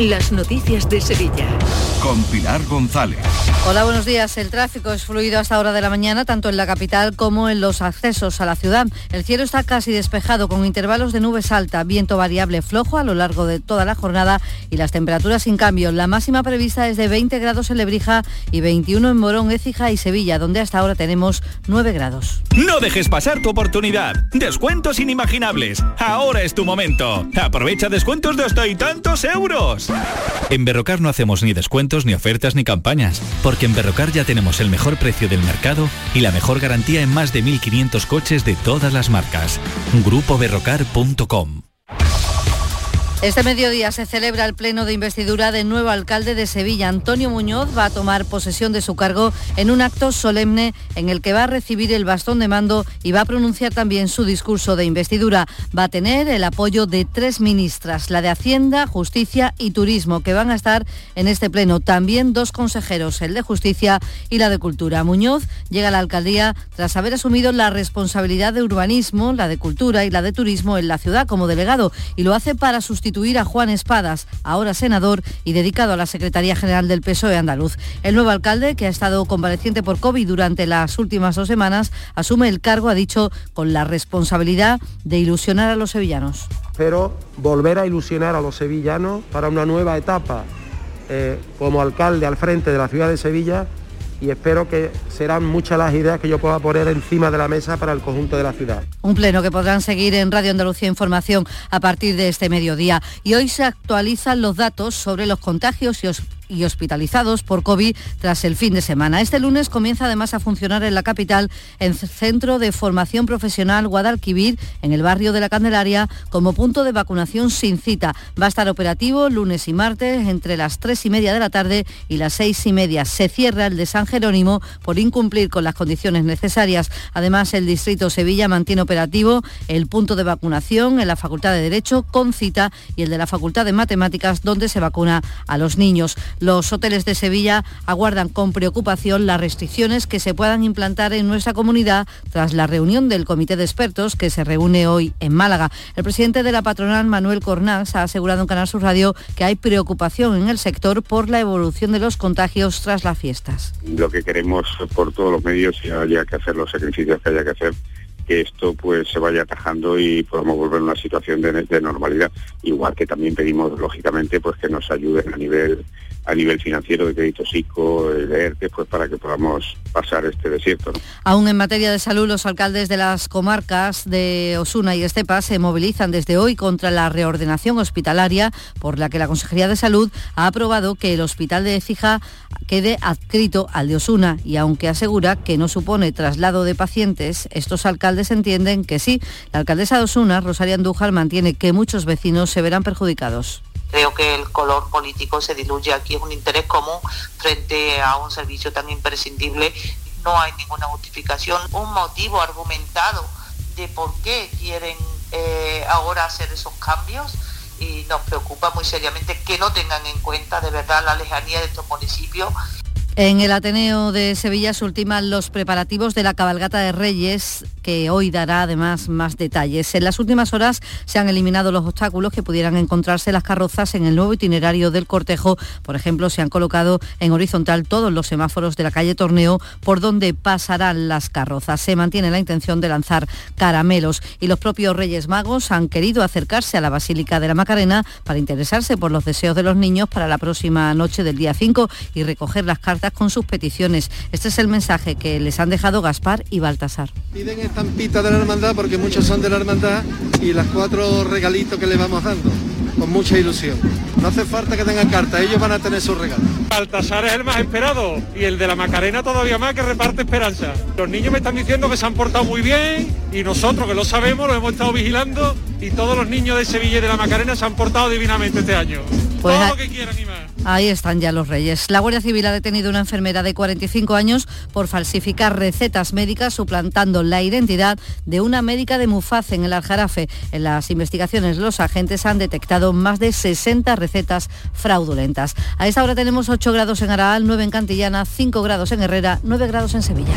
[SPEAKER 2] Las noticias de Sevilla.
[SPEAKER 34] Con Pilar González.
[SPEAKER 35] Hola, buenos días. El tráfico es fluido hasta hora de la mañana, tanto en la capital como en los accesos a la ciudad. El cielo está casi despejado con intervalos de nubes alta, viento variable flojo a lo largo de toda la jornada y las temperaturas sin cambio. La máxima prevista es de 20 grados en Lebrija y 21 en Morón, Écija y Sevilla, donde hasta ahora tenemos 9 grados.
[SPEAKER 36] No dejes pasar tu oportunidad. Descuentos inimaginables. Ahora es tu momento. Aprovecha descuentos de hasta y tantos euros. En Berrocar no hacemos ni descuentos, ni ofertas, ni campañas, porque en Berrocar ya tenemos el mejor precio del mercado y la mejor garantía en más de 1.500 coches de todas las marcas. GrupoBerrocar.com
[SPEAKER 35] este mediodía se celebra el pleno de investidura del nuevo alcalde de Sevilla. Antonio Muñoz va a tomar posesión de su cargo en un acto solemne en el que va a recibir el bastón de mando y va a pronunciar también su discurso de investidura. Va a tener el apoyo de tres ministras, la de Hacienda, Justicia y Turismo, que van a estar en este pleno. También dos consejeros, el de Justicia y la de Cultura. Muñoz llega a la alcaldía tras haber asumido la responsabilidad de urbanismo, la de cultura y la de turismo en la ciudad como delegado y lo hace para sustituir a Juan Espadas, ahora senador y dedicado a la Secretaría General del PSOE andaluz. El nuevo alcalde, que ha estado convaleciente por COVID durante las últimas dos semanas, asume el cargo, ha dicho, con la responsabilidad de ilusionar a los sevillanos.
[SPEAKER 37] Pero volver a ilusionar a los sevillanos para una nueva etapa eh, como alcalde al frente de la ciudad de Sevilla y espero que serán muchas las ideas que yo pueda poner encima de la mesa para el conjunto de la ciudad.
[SPEAKER 35] Un pleno que podrán seguir en Radio Andalucía Información a partir de este mediodía. Y hoy se actualizan los datos sobre los contagios y y hospitalizados por COVID tras el fin de semana. Este lunes comienza además a funcionar en la capital el Centro de Formación Profesional Guadalquivir, en el barrio de la Candelaria, como punto de vacunación sin cita. Va a estar operativo lunes y martes entre las tres y media de la tarde y las seis y media. Se cierra el de San Jerónimo por incumplir con las condiciones necesarias. Además, el Distrito Sevilla mantiene operativo el punto de vacunación en la Facultad de Derecho con cita y el de la Facultad de Matemáticas donde se vacuna a los niños. Los hoteles de Sevilla aguardan con preocupación las restricciones que se puedan implantar en nuestra comunidad tras la reunión del Comité de Expertos que se reúne hoy en Málaga. El presidente de la patronal, Manuel Cornás, ha asegurado en Canal Sur Radio que hay preocupación en el sector por la evolución de los contagios tras las fiestas.
[SPEAKER 38] Lo que queremos por todos los medios, y haya que hacer los sacrificios que haya que hacer, que esto pues se vaya atajando y podamos volver a una situación de, de, normalidad. Igual que también pedimos, lógicamente, pues que nos ayuden a nivel a nivel financiero de crédito psico, de ERTE, pues para que podamos pasar este desierto.
[SPEAKER 35] Aún en materia de salud, los alcaldes de las comarcas de Osuna y Estepa se movilizan desde hoy contra la reordenación hospitalaria por la que la Consejería de Salud ha aprobado que el hospital de Écija quede adscrito al de Osuna y aunque asegura que no supone traslado de pacientes, estos alcaldes entienden que sí. La alcaldesa de Osuna, Rosaria Andújar, mantiene que muchos vecinos se verán perjudicados.
[SPEAKER 39] Creo que el color político se diluye aquí, es un interés común frente a un servicio tan imprescindible. No hay ninguna justificación, un motivo argumentado de por qué quieren eh, ahora hacer esos cambios y nos preocupa muy seriamente que no tengan en cuenta de verdad la lejanía de estos municipios
[SPEAKER 35] en el Ateneo de Sevilla se ultiman los preparativos de la cabalgata de Reyes, que hoy dará además más detalles. En las últimas horas se han eliminado los obstáculos que pudieran encontrarse las carrozas en el nuevo itinerario del cortejo. Por ejemplo, se han colocado en horizontal todos los semáforos de la calle Torneo por donde pasarán las carrozas. Se mantiene la intención de lanzar caramelos y los propios Reyes Magos han querido acercarse a la Basílica de la Macarena para interesarse por los deseos de los niños para la próxima noche del día 5 y recoger las cartas con sus peticiones. Este es el mensaje que les han dejado Gaspar y Baltasar.
[SPEAKER 37] Piden estampita de la hermandad porque muchos son de la hermandad y las cuatro regalitos que le vamos dando con mucha ilusión. No hace falta que tengan carta, ellos van a tener sus regalos.
[SPEAKER 40] Baltasar es el más esperado y el de la Macarena todavía más que reparte esperanza. Los niños me están diciendo que se han portado muy bien y nosotros que lo sabemos, lo hemos estado vigilando y todos los niños de Sevilla y de la Macarena se han portado divinamente este año.
[SPEAKER 35] Pues
[SPEAKER 40] Todo
[SPEAKER 35] a-
[SPEAKER 40] lo que quieran y más.
[SPEAKER 35] Ahí están ya los reyes. La Guardia Civil ha detenido una enfermera de 45 años por falsificar recetas médicas suplantando la identidad de una médica de Mufaz en el Aljarafe. En las investigaciones los agentes han detectado más de 60 recetas fraudulentas. A esta hora tenemos 8 grados en Araal, 9 en Cantillana, 5 grados en Herrera, 9 grados en Sevilla.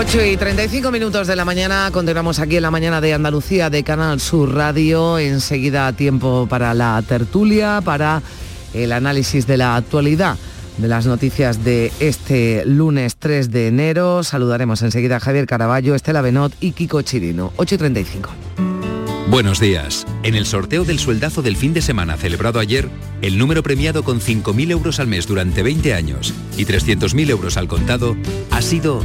[SPEAKER 1] Ocho y 35 minutos de la mañana, continuamos aquí en la mañana de Andalucía de Canal Sur Radio. Enseguida tiempo para la tertulia, para el análisis de la actualidad de las noticias de este lunes 3 de enero. Saludaremos enseguida a Javier Caraballo, Estela Benot y Kiko Chirino. 8 y 35.
[SPEAKER 41] Buenos días. En el sorteo del sueldazo del fin de semana celebrado ayer, el número premiado con 5.000 euros al mes durante 20 años y 300.000 euros al contado ha sido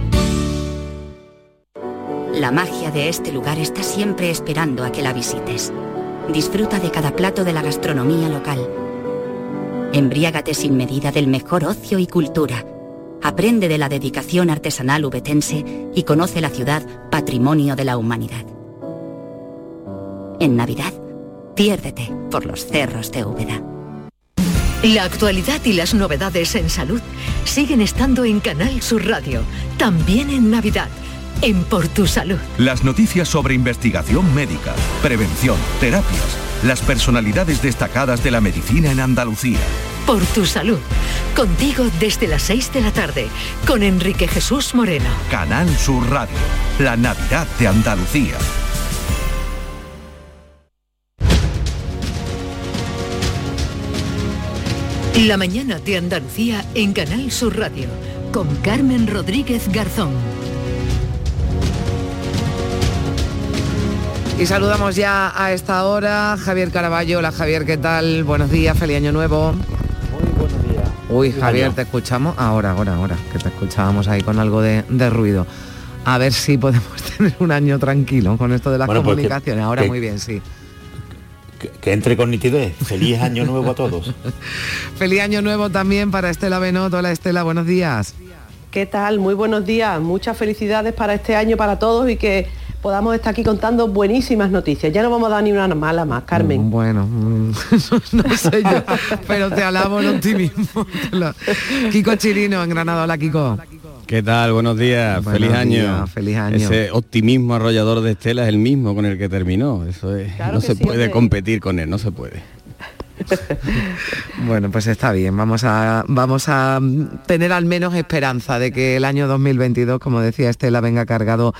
[SPEAKER 42] La magia de este lugar está siempre esperando a que la visites. Disfruta de cada plato de la gastronomía local. Embriágate sin medida del mejor ocio y cultura. Aprende de la dedicación artesanal ubetense y conoce la ciudad patrimonio de la humanidad. En Navidad, piérdete por los cerros de Úbeda.
[SPEAKER 2] La actualidad y las novedades en salud siguen estando en Canal Sur Radio, también en Navidad, en Por Tu Salud.
[SPEAKER 34] Las noticias sobre investigación médica, prevención, terapias, las personalidades destacadas de la medicina en Andalucía.
[SPEAKER 2] Por Tu Salud, contigo desde las 6 de la tarde, con Enrique Jesús Moreno.
[SPEAKER 34] Canal Sur Radio, la Navidad de Andalucía.
[SPEAKER 2] La mañana de Andalucía en Canal Sur Radio, con Carmen Rodríguez Garzón.
[SPEAKER 1] Y saludamos ya a esta hora Javier Caraballo. Hola Javier, ¿qué tal? Buenos días, feliz año nuevo.
[SPEAKER 43] Muy buenos días.
[SPEAKER 1] Uy, Javier, te escuchamos ahora, ahora, ahora, que te escuchábamos ahí con algo de, de ruido. A ver si podemos tener un año tranquilo con esto de las
[SPEAKER 43] Bueno, pues que-
[SPEAKER 1] comunicaciones. ahora
[SPEAKER 43] que-
[SPEAKER 1] muy bien, sí.
[SPEAKER 43] Que, que entre con nitidez. Feliz año nuevo a todos.
[SPEAKER 1] Feliz año nuevo también para Estela Benot. Hola Estela, buenos días.
[SPEAKER 44] ¿Qué tal? Muy buenos días. Muchas felicidades para este año para todos y que podamos estar aquí contando buenísimas noticias. Ya no vamos a dar ni una mala más, Carmen.
[SPEAKER 1] Mm, Bueno, mm, no sé yo, pero te alabo el optimismo. Lo- Kiko Chirino en Granada. Hola Kiko.
[SPEAKER 45] ¿Qué tal? Buenos días,
[SPEAKER 1] Buenos
[SPEAKER 45] feliz año.
[SPEAKER 1] días, feliz año.
[SPEAKER 45] Ese optimismo arrollador de Estela es el mismo con el que terminó. Eso es,
[SPEAKER 44] Claro
[SPEAKER 45] no se
[SPEAKER 44] sí,
[SPEAKER 45] puede
[SPEAKER 44] hombre.
[SPEAKER 45] competir con él, no se puede.
[SPEAKER 1] Bueno, pues está bien. Vamos a, vamos a tener al menos esperanza de que el año 2022, como decía Estela, venga cargado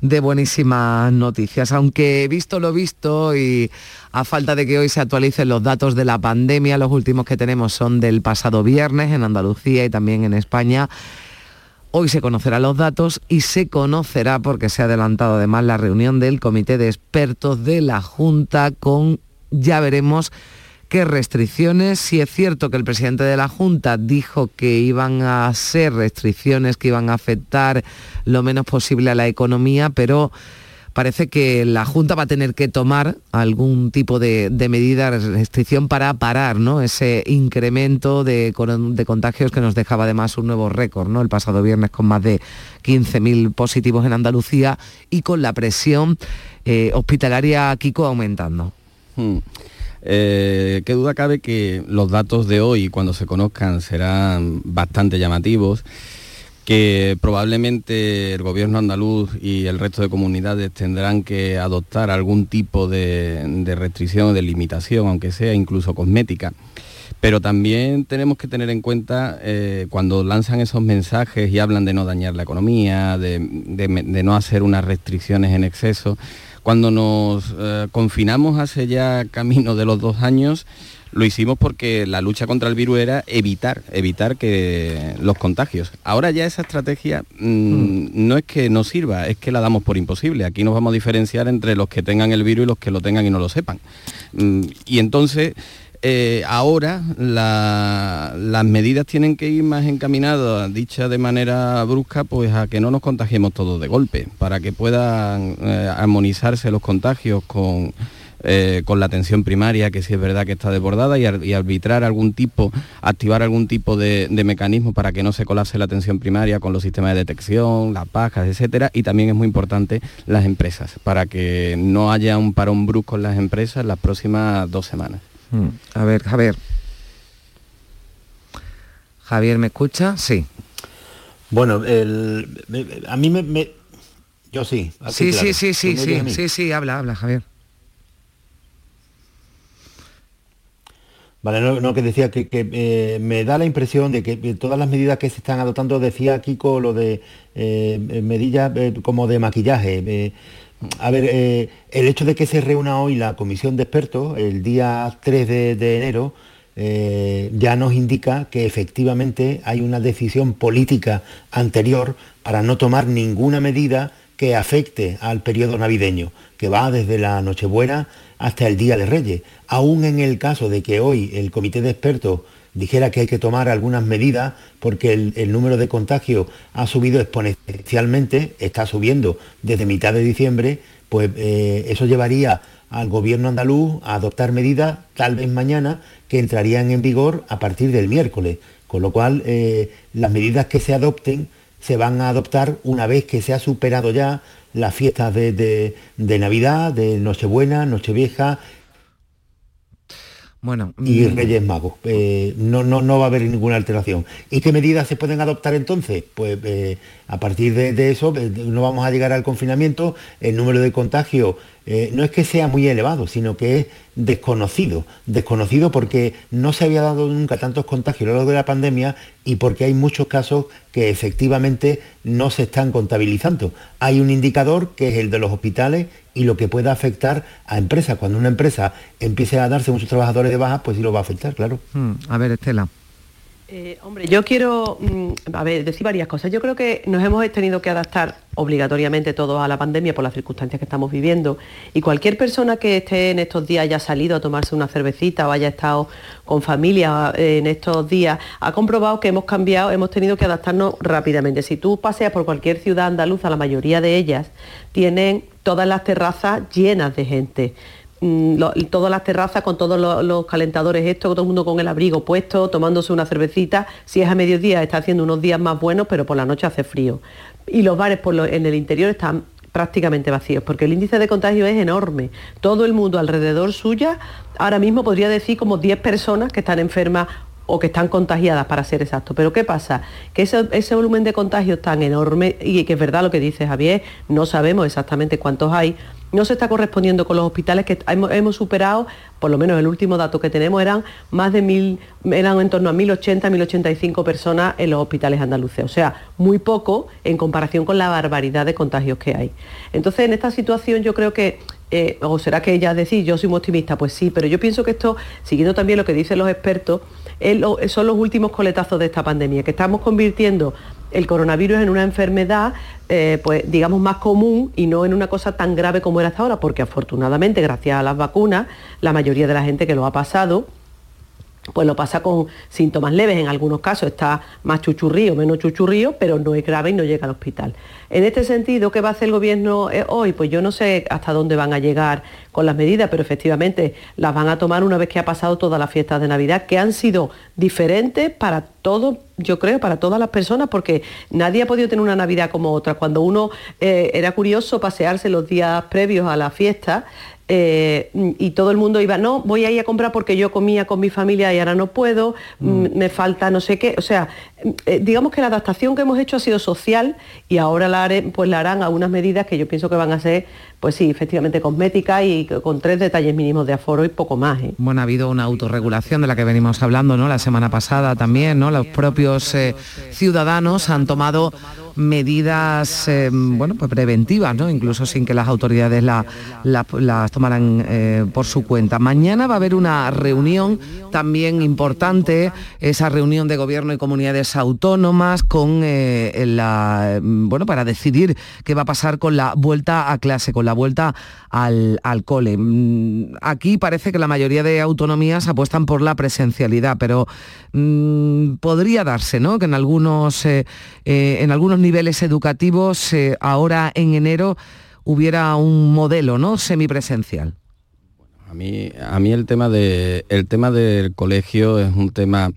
[SPEAKER 1] de buenísimas noticias. Aunque visto lo visto y a falta de que hoy se actualicen los datos de la pandemia, los últimos que tenemos son del pasado viernes en Andalucía y también en España. Hoy se conocerán los datos y se conocerá, porque se ha adelantado además la reunión del Comité de Expertos de la Junta con, ya veremos, qué restricciones. Si es cierto que el presidente de la Junta dijo que iban a ser restricciones que iban a afectar lo menos posible a la economía, pero parece que la Junta va a tener que tomar algún tipo de, de medida de restricción para parar ¿no? ese incremento de, de contagios que nos dejaba además un nuevo récord ¿no? el pasado viernes con más de 15.000 positivos en Andalucía y con la presión eh, hospitalaria Kiko aumentando.
[SPEAKER 45] Hmm. Eh, qué duda cabe que los datos de hoy, cuando se conozcan, serán bastante llamativos, que probablemente el gobierno andaluz y el resto de comunidades tendrán que adoptar algún tipo de, de restricción o de limitación, aunque sea incluso cosmética. Pero también tenemos que tener en cuenta eh, cuando lanzan esos mensajes y hablan de no dañar la economía, de, de me- de no hacer unas restricciones en exceso, Cuando nos eh, confinamos hace ya camino de los dos años, lo hicimos porque la lucha contra el virus era evitar, evitar que los contagios. Ahora ya esa estrategia mm, no es que no sirva, es que la damos por imposible. Aquí nos vamos a diferenciar entre los que tengan el virus y los que lo tengan y no lo sepan. Mm, y entonces eh, ahora las medidas tienen que ir más encaminadas, dicha de manera brusca, pues a que no nos contagiemos todos de golpe, para que puedan eh, armonizarse los contagios con, eh, con la atención primaria, que sí es verdad que está desbordada, y, arbitrar algún tipo, activar algún tipo de, mecanismo para que no se colapse la atención primaria con los sistemas de detección, las pajas, etcétera, y también es muy importante las empresas, para que no haya un parón brusco en las empresas las próximas dos semanas.
[SPEAKER 1] Mm. A ver, Javier. Javier, ¿me escucha? Sí.
[SPEAKER 43] Bueno, a mí me, Yo sí.
[SPEAKER 1] Sí, sí, sí, sí, sí, sí, sí, habla, habla, Javier.
[SPEAKER 43] Vale, no, que decía que, eh, me da la impresión de que todas las medidas que se están adoptando, decía Kiko, lo de eh, medidas eh, como de maquillaje, a ver, eh, el hecho de que se reúna hoy la comisión de expertos, el día 3 de, enero, eh, ya nos indica que efectivamente hay una decisión política anterior para no tomar ninguna medida que afecte al periodo navideño, que va desde la Nochebuena hasta el Día de Reyes. Aún en el caso de que hoy el comité de expertos dijera que hay que tomar algunas medidas porque el, número de contagios ha subido exponencialmente, está subiendo desde mitad de diciembre, pues eh, eso llevaría al gobierno andaluz a adoptar medidas, tal vez mañana, que entrarían en vigor a partir del miércoles. Con lo cual, eh, las medidas que se adopten se van a adoptar una vez que se ha superado ya las fiestas de, de Navidad, de Nochebuena, Nochevieja
[SPEAKER 1] bueno,
[SPEAKER 43] y mm. Reyes Magos. Eh, no, no, no va a haber ninguna alteración. ¿Y qué medidas se pueden adoptar entonces? Pues eh, a partir de, eso eh, no vamos a llegar al confinamiento, el número de contagios no es que sea muy elevado, sino que es desconocido. Desconocido porque no se había dado nunca tantos contagios a lo largo de la pandemia y porque hay muchos casos que efectivamente no se están contabilizando. Hay un indicador que es el de los hospitales y lo que pueda afectar a empresas. Cuando una empresa empiece a darse muchos trabajadores de baja, pues sí lo va a afectar, claro.
[SPEAKER 1] Hmm, a ver, Estela.
[SPEAKER 44] Eh, hombre, yo quiero mm, a ver, decir varias cosas. Yo creo que nos hemos tenido que adaptar obligatoriamente todos a la pandemia por las circunstancias que estamos viviendo. Y cualquier persona que esté en estos días, haya salido a tomarse una cervecita o haya estado con familia eh, en estos días, ha comprobado que hemos cambiado, hemos tenido que adaptarnos rápidamente. Si tú paseas por cualquier ciudad andaluza, la mayoría de ellas tienen todas las terrazas llenas de gente. Mm, todas las terrazas con todos los, calentadores esto, todo el mundo con el abrigo puesto, tomándose una cervecita. Si es a mediodía está haciendo unos días más buenos, pero por la noche hace frío. Y los bares en el interior están prácticamente vacíos, porque el índice de contagio es enorme. Todo el mundo alrededor suya, ahora mismo podría decir como 10 personas que están enfermas o que están contagiadas para ser exacto. Pero ¿qué pasa? Que ese, volumen de contagios tan enorme, y que es verdad lo que dice Javier, no sabemos exactamente cuántos hay, no se está correspondiendo con los hospitales que hemos, superado, por lo menos el último dato que tenemos eran más de mil, eran en torno a 1.080, 1.085 personas en los hospitales andaluces, o sea, muy poco en comparación con la barbaridad de contagios que hay. Entonces, en esta situación yo creo que eh, o será que ella decir yo soy muy optimista, pues sí, pero yo pienso que esto, siguiendo también lo que dicen los expertos, son los últimos coletazos de esta pandemia, que estamos convirtiendo el coronavirus en una enfermedad, eh, pues digamos, más común y no en una cosa tan grave como era hasta ahora, porque afortunadamente, gracias a las vacunas, la mayoría de la gente que lo ha pasado, pues lo pasa con síntomas leves, en algunos casos está más chuchurrío, menos chuchurrío, pero no es grave y no llega al hospital. En este sentido, ¿qué va a hacer el gobierno eh, hoy? Pues yo no sé hasta dónde van a llegar con las medidas, pero efectivamente las van a tomar una vez que ha pasado todas las fiestas de Navidad, que han sido diferentes para todos, yo creo, para todas las personas, porque nadie ha podido tener una Navidad como otra. Cuando uno eh, era curioso pasearse los días previos a la fiesta, eh, y todo el mundo iba, no, voy a ir a comprar porque yo comía con mi familia y ahora no puedo, mm, mm. me falta no sé qué. O sea, eh, digamos que la adaptación que hemos hecho ha sido social y ahora la, pues la harán a unas medidas que yo pienso que van a ser, pues sí, efectivamente cosméticas y con tres detalles mínimos de aforo y poco más. ¿eh?
[SPEAKER 1] Bueno, ha habido una autorregulación de la que venimos hablando, ¿no? La semana pasada también, ¿no? Los propios ciudadanos han tomado medidas eh, bueno, pues preventivas, ¿no? incluso sin que las autoridades la- la- las tomaran eh, por su cuenta. Mañana va a haber una reunión también importante, esa reunión de gobierno y comunidades autónomas con eh, la, bueno, para decidir qué va a pasar con la vuelta a clase, con la vuelta al, al cole. Mm, Aquí parece que la mayoría de autonomías apuestan por la presencialidad, pero mm, podría darse, ¿no? Que en algunos, en algunos niveles educativos eh, ahora en enero hubiera un modelo, ¿no? Semipresencial.
[SPEAKER 45] A mí, a mí el tema de el tema del colegio es un tema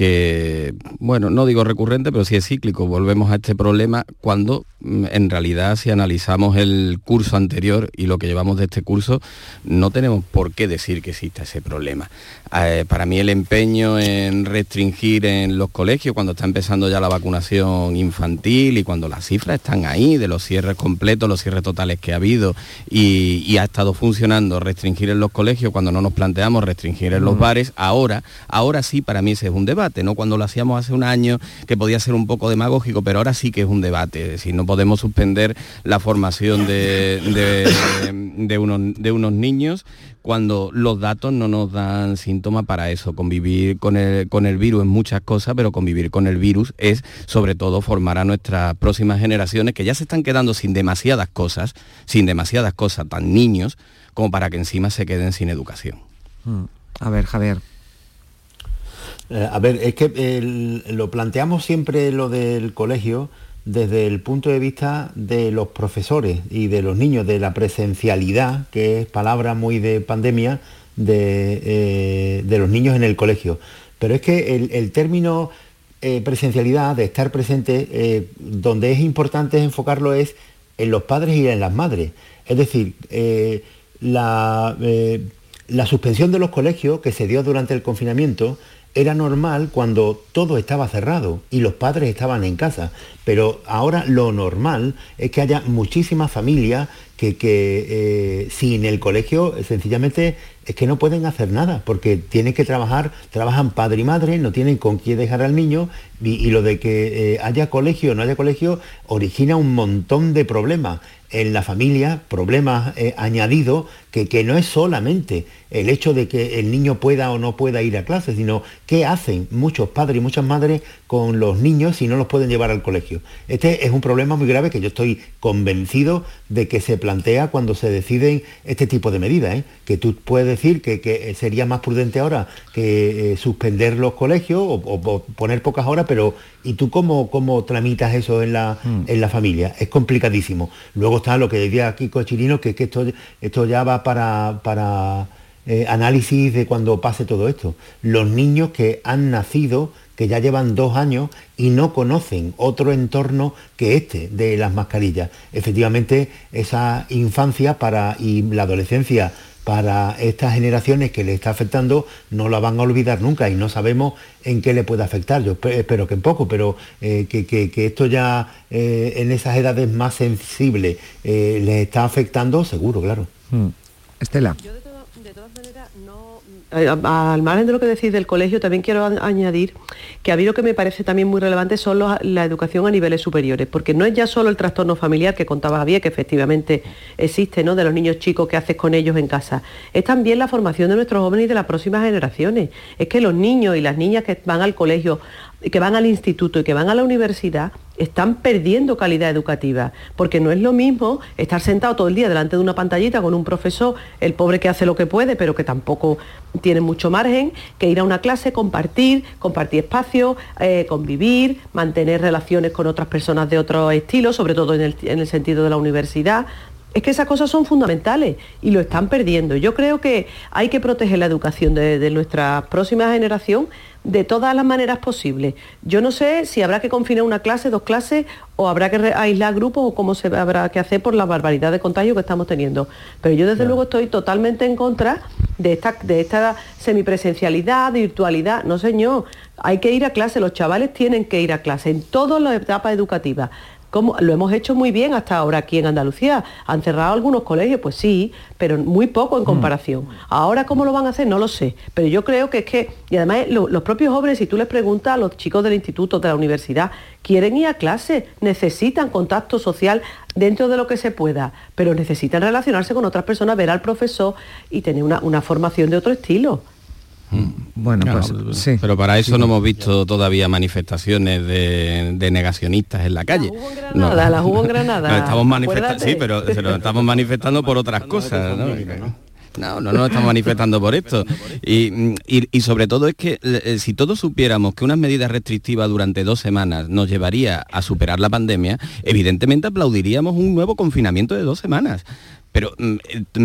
[SPEAKER 45] que, bueno, no digo recurrente, pero sí es cíclico. Volvemos a este problema cuando mm, en realidad si analizamos el curso anterior y lo que llevamos de este curso, no tenemos por qué decir que exista ese problema. Eh, para mí el empeño en restringir en los colegios, cuando está empezando ya la vacunación infantil y cuando las cifras están ahí, de los cierres completos, los cierres totales que ha habido y, y ha estado funcionando restringir en los colegios, cuando no nos planteamos restringir en los
[SPEAKER 46] Mm.
[SPEAKER 45] bares, ahora, ahora sí para mí ese es un debate, ¿no? Cuando lo hacíamos hace un año, que podía ser un poco demagógico, pero ahora sí que es un debate. Es decir, no podemos suspender la formación de, de- de unos, de unos niños cuando los datos no nos dan síntomas para eso. Convivir con el, con el virus es muchas cosas, pero convivir con el virus es sobre todo formar a nuestras próximas generaciones que ya se están quedando sin demasiadas cosas, sin demasiadas cosas, tan niños, como para que encima se queden sin educación.
[SPEAKER 1] Mm. A ver, Javier.
[SPEAKER 43] Eh, a ver, es que lo planteamos siempre lo del colegio desde el punto de vista de los profesores y de los niños, de la presencialidad, que es palabra muy de pandemia, de, eh, los niños en el colegio. Pero es que el, término eh, presencialidad, de estar presente, donde es importante enfocarlo es en los padres y en las madres. Es decir, la suspensión de los colegios que se dio durante el confinamiento era normal cuando todo estaba cerrado y los padres estaban en casa. Pero ahora lo normal es que haya muchísimas familias que, que, eh, sin el colegio eh, sencillamente es que no pueden hacer nada porque tienen que trabajar, trabajan padre y madre, no tienen con quién dejar al niño y, lo de que eh, haya colegio o no haya colegio origina un montón de problemas en la familia, problemas eh, añadidos, que, que no es solamente el hecho de que el niño pueda o no pueda ir a clase, sino qué hacen muchos padres y muchas madres con los niños si no los pueden llevar al colegio. Este es un problema muy grave que yo estoy convencido de que se plantea cuando se deciden este tipo de medidas, ¿eh? que tú puedes decir que, que sería más prudente ahora que eh, suspender los colegios o poner pocas horas, pero ¿y tú cómo, cómo tramitas eso en la, en la familia? Es complicadísimo. Luego está lo que decía Kiko Chirino, que, que esto, esto ya va para, para eh, análisis de cuando pase todo esto. Los niños que han nacido, que ya llevan dos años y no conocen otro entorno que este de las mascarillas. Efectivamente, esa infancia para, y la adolescencia para estas generaciones que le está afectando no la van a olvidar nunca y no sabemos en qué le puede afectar. Yo espe- espero que en poco, pero eh, que, que- que esto ya eh, en esas edades más sensibles eh, les está afectando, seguro, claro.
[SPEAKER 1] Mm. Estela.
[SPEAKER 44] Al margen de lo que decís del colegio, también quiero añadir que a mí lo que me parece también muy relevante son la educación a niveles superiores, porque no es ya solo el trastorno familiar que contaba Javier, que efectivamente existe, ¿no? De los niños chicos que haces con ellos en casa. Es también la formación de nuestros jóvenes y de las próximas generaciones. Es que los niños y las niñas que van al colegio, que van al instituto y que van a la universidad, están perdiendo calidad educativa, porque no es lo mismo estar sentado todo el día delante de una pantallita con un profesor, el pobre que hace lo que puede, pero que tampoco tiene mucho margen, que ir a una clase, compartir, compartir espacios, eh, convivir, mantener relaciones con otras personas de otro estilo, sobre todo en el, en el sentido de la universidad. Es que esas cosas son fundamentales y lo están perdiendo. Yo creo que hay que proteger la educación de, de nuestra próxima generación de todas las maneras posibles. Yo no sé si habrá que confinar una clase, dos clases, o habrá que aislar grupos, o cómo se habrá que hacer por la barbaridad de contagio que estamos teniendo. Pero yo desde luego estoy totalmente en contra de esta, de esta semipresencialidad, de virtualidad. No señor, hay que ir a clase, los chavales tienen que ir a clase en todas las etapas educativas lo hemos hecho muy bien hasta ahora aquí en Andalucía. Han cerrado algunos colegios, pues sí, pero muy poco en comparación. Ahora cómo lo van a hacer, no lo sé. Pero yo creo que es que, y además los propios jóvenes, si tú les preguntas a los chicos del instituto, de la universidad, quieren ir a clase, necesitan contacto social dentro de lo que se pueda, pero necesitan relacionarse con otras personas, ver al profesor y tener una, una formación de otro estilo.
[SPEAKER 45] Mm. Bueno, pues sí. Pero para eso no hemos visto todavía manifestaciones de, negacionistas en la calle.
[SPEAKER 44] La Granada, la hubo en Granada.
[SPEAKER 45] estamos manifestando, sí, pero se lo estamos manifestando por otras cosas, ¿no? No, no nos estamos manifestando por esto. Y, y, sobre todo es que eh, si todos supiéramos que unas medidas restrictivas durante dos semanas nos llevaría a superar la pandemia, evidentemente aplaudiríamos un nuevo confinamiento de dos semanas pero mm,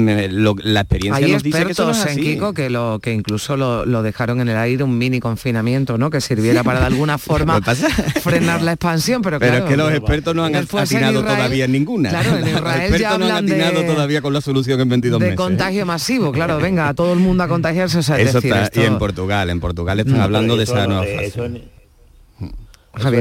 [SPEAKER 45] eh, la experiencia nos dice que eso es
[SPEAKER 1] en Kiko que lo que incluso lo, dejaron en el aire un mini confinamiento no que sirviera para de alguna forma frenar la expansión pero,
[SPEAKER 45] pero es que los expertos no han atinado todavía en ninguna.
[SPEAKER 1] claro en Israel ya
[SPEAKER 45] no han atinado todavía con la solución en 22
[SPEAKER 1] de contagio masivo claro venga a todo el mundo a contagiarse
[SPEAKER 45] eso está, y en Portugal en Portugal están hablando de esa nueva fase.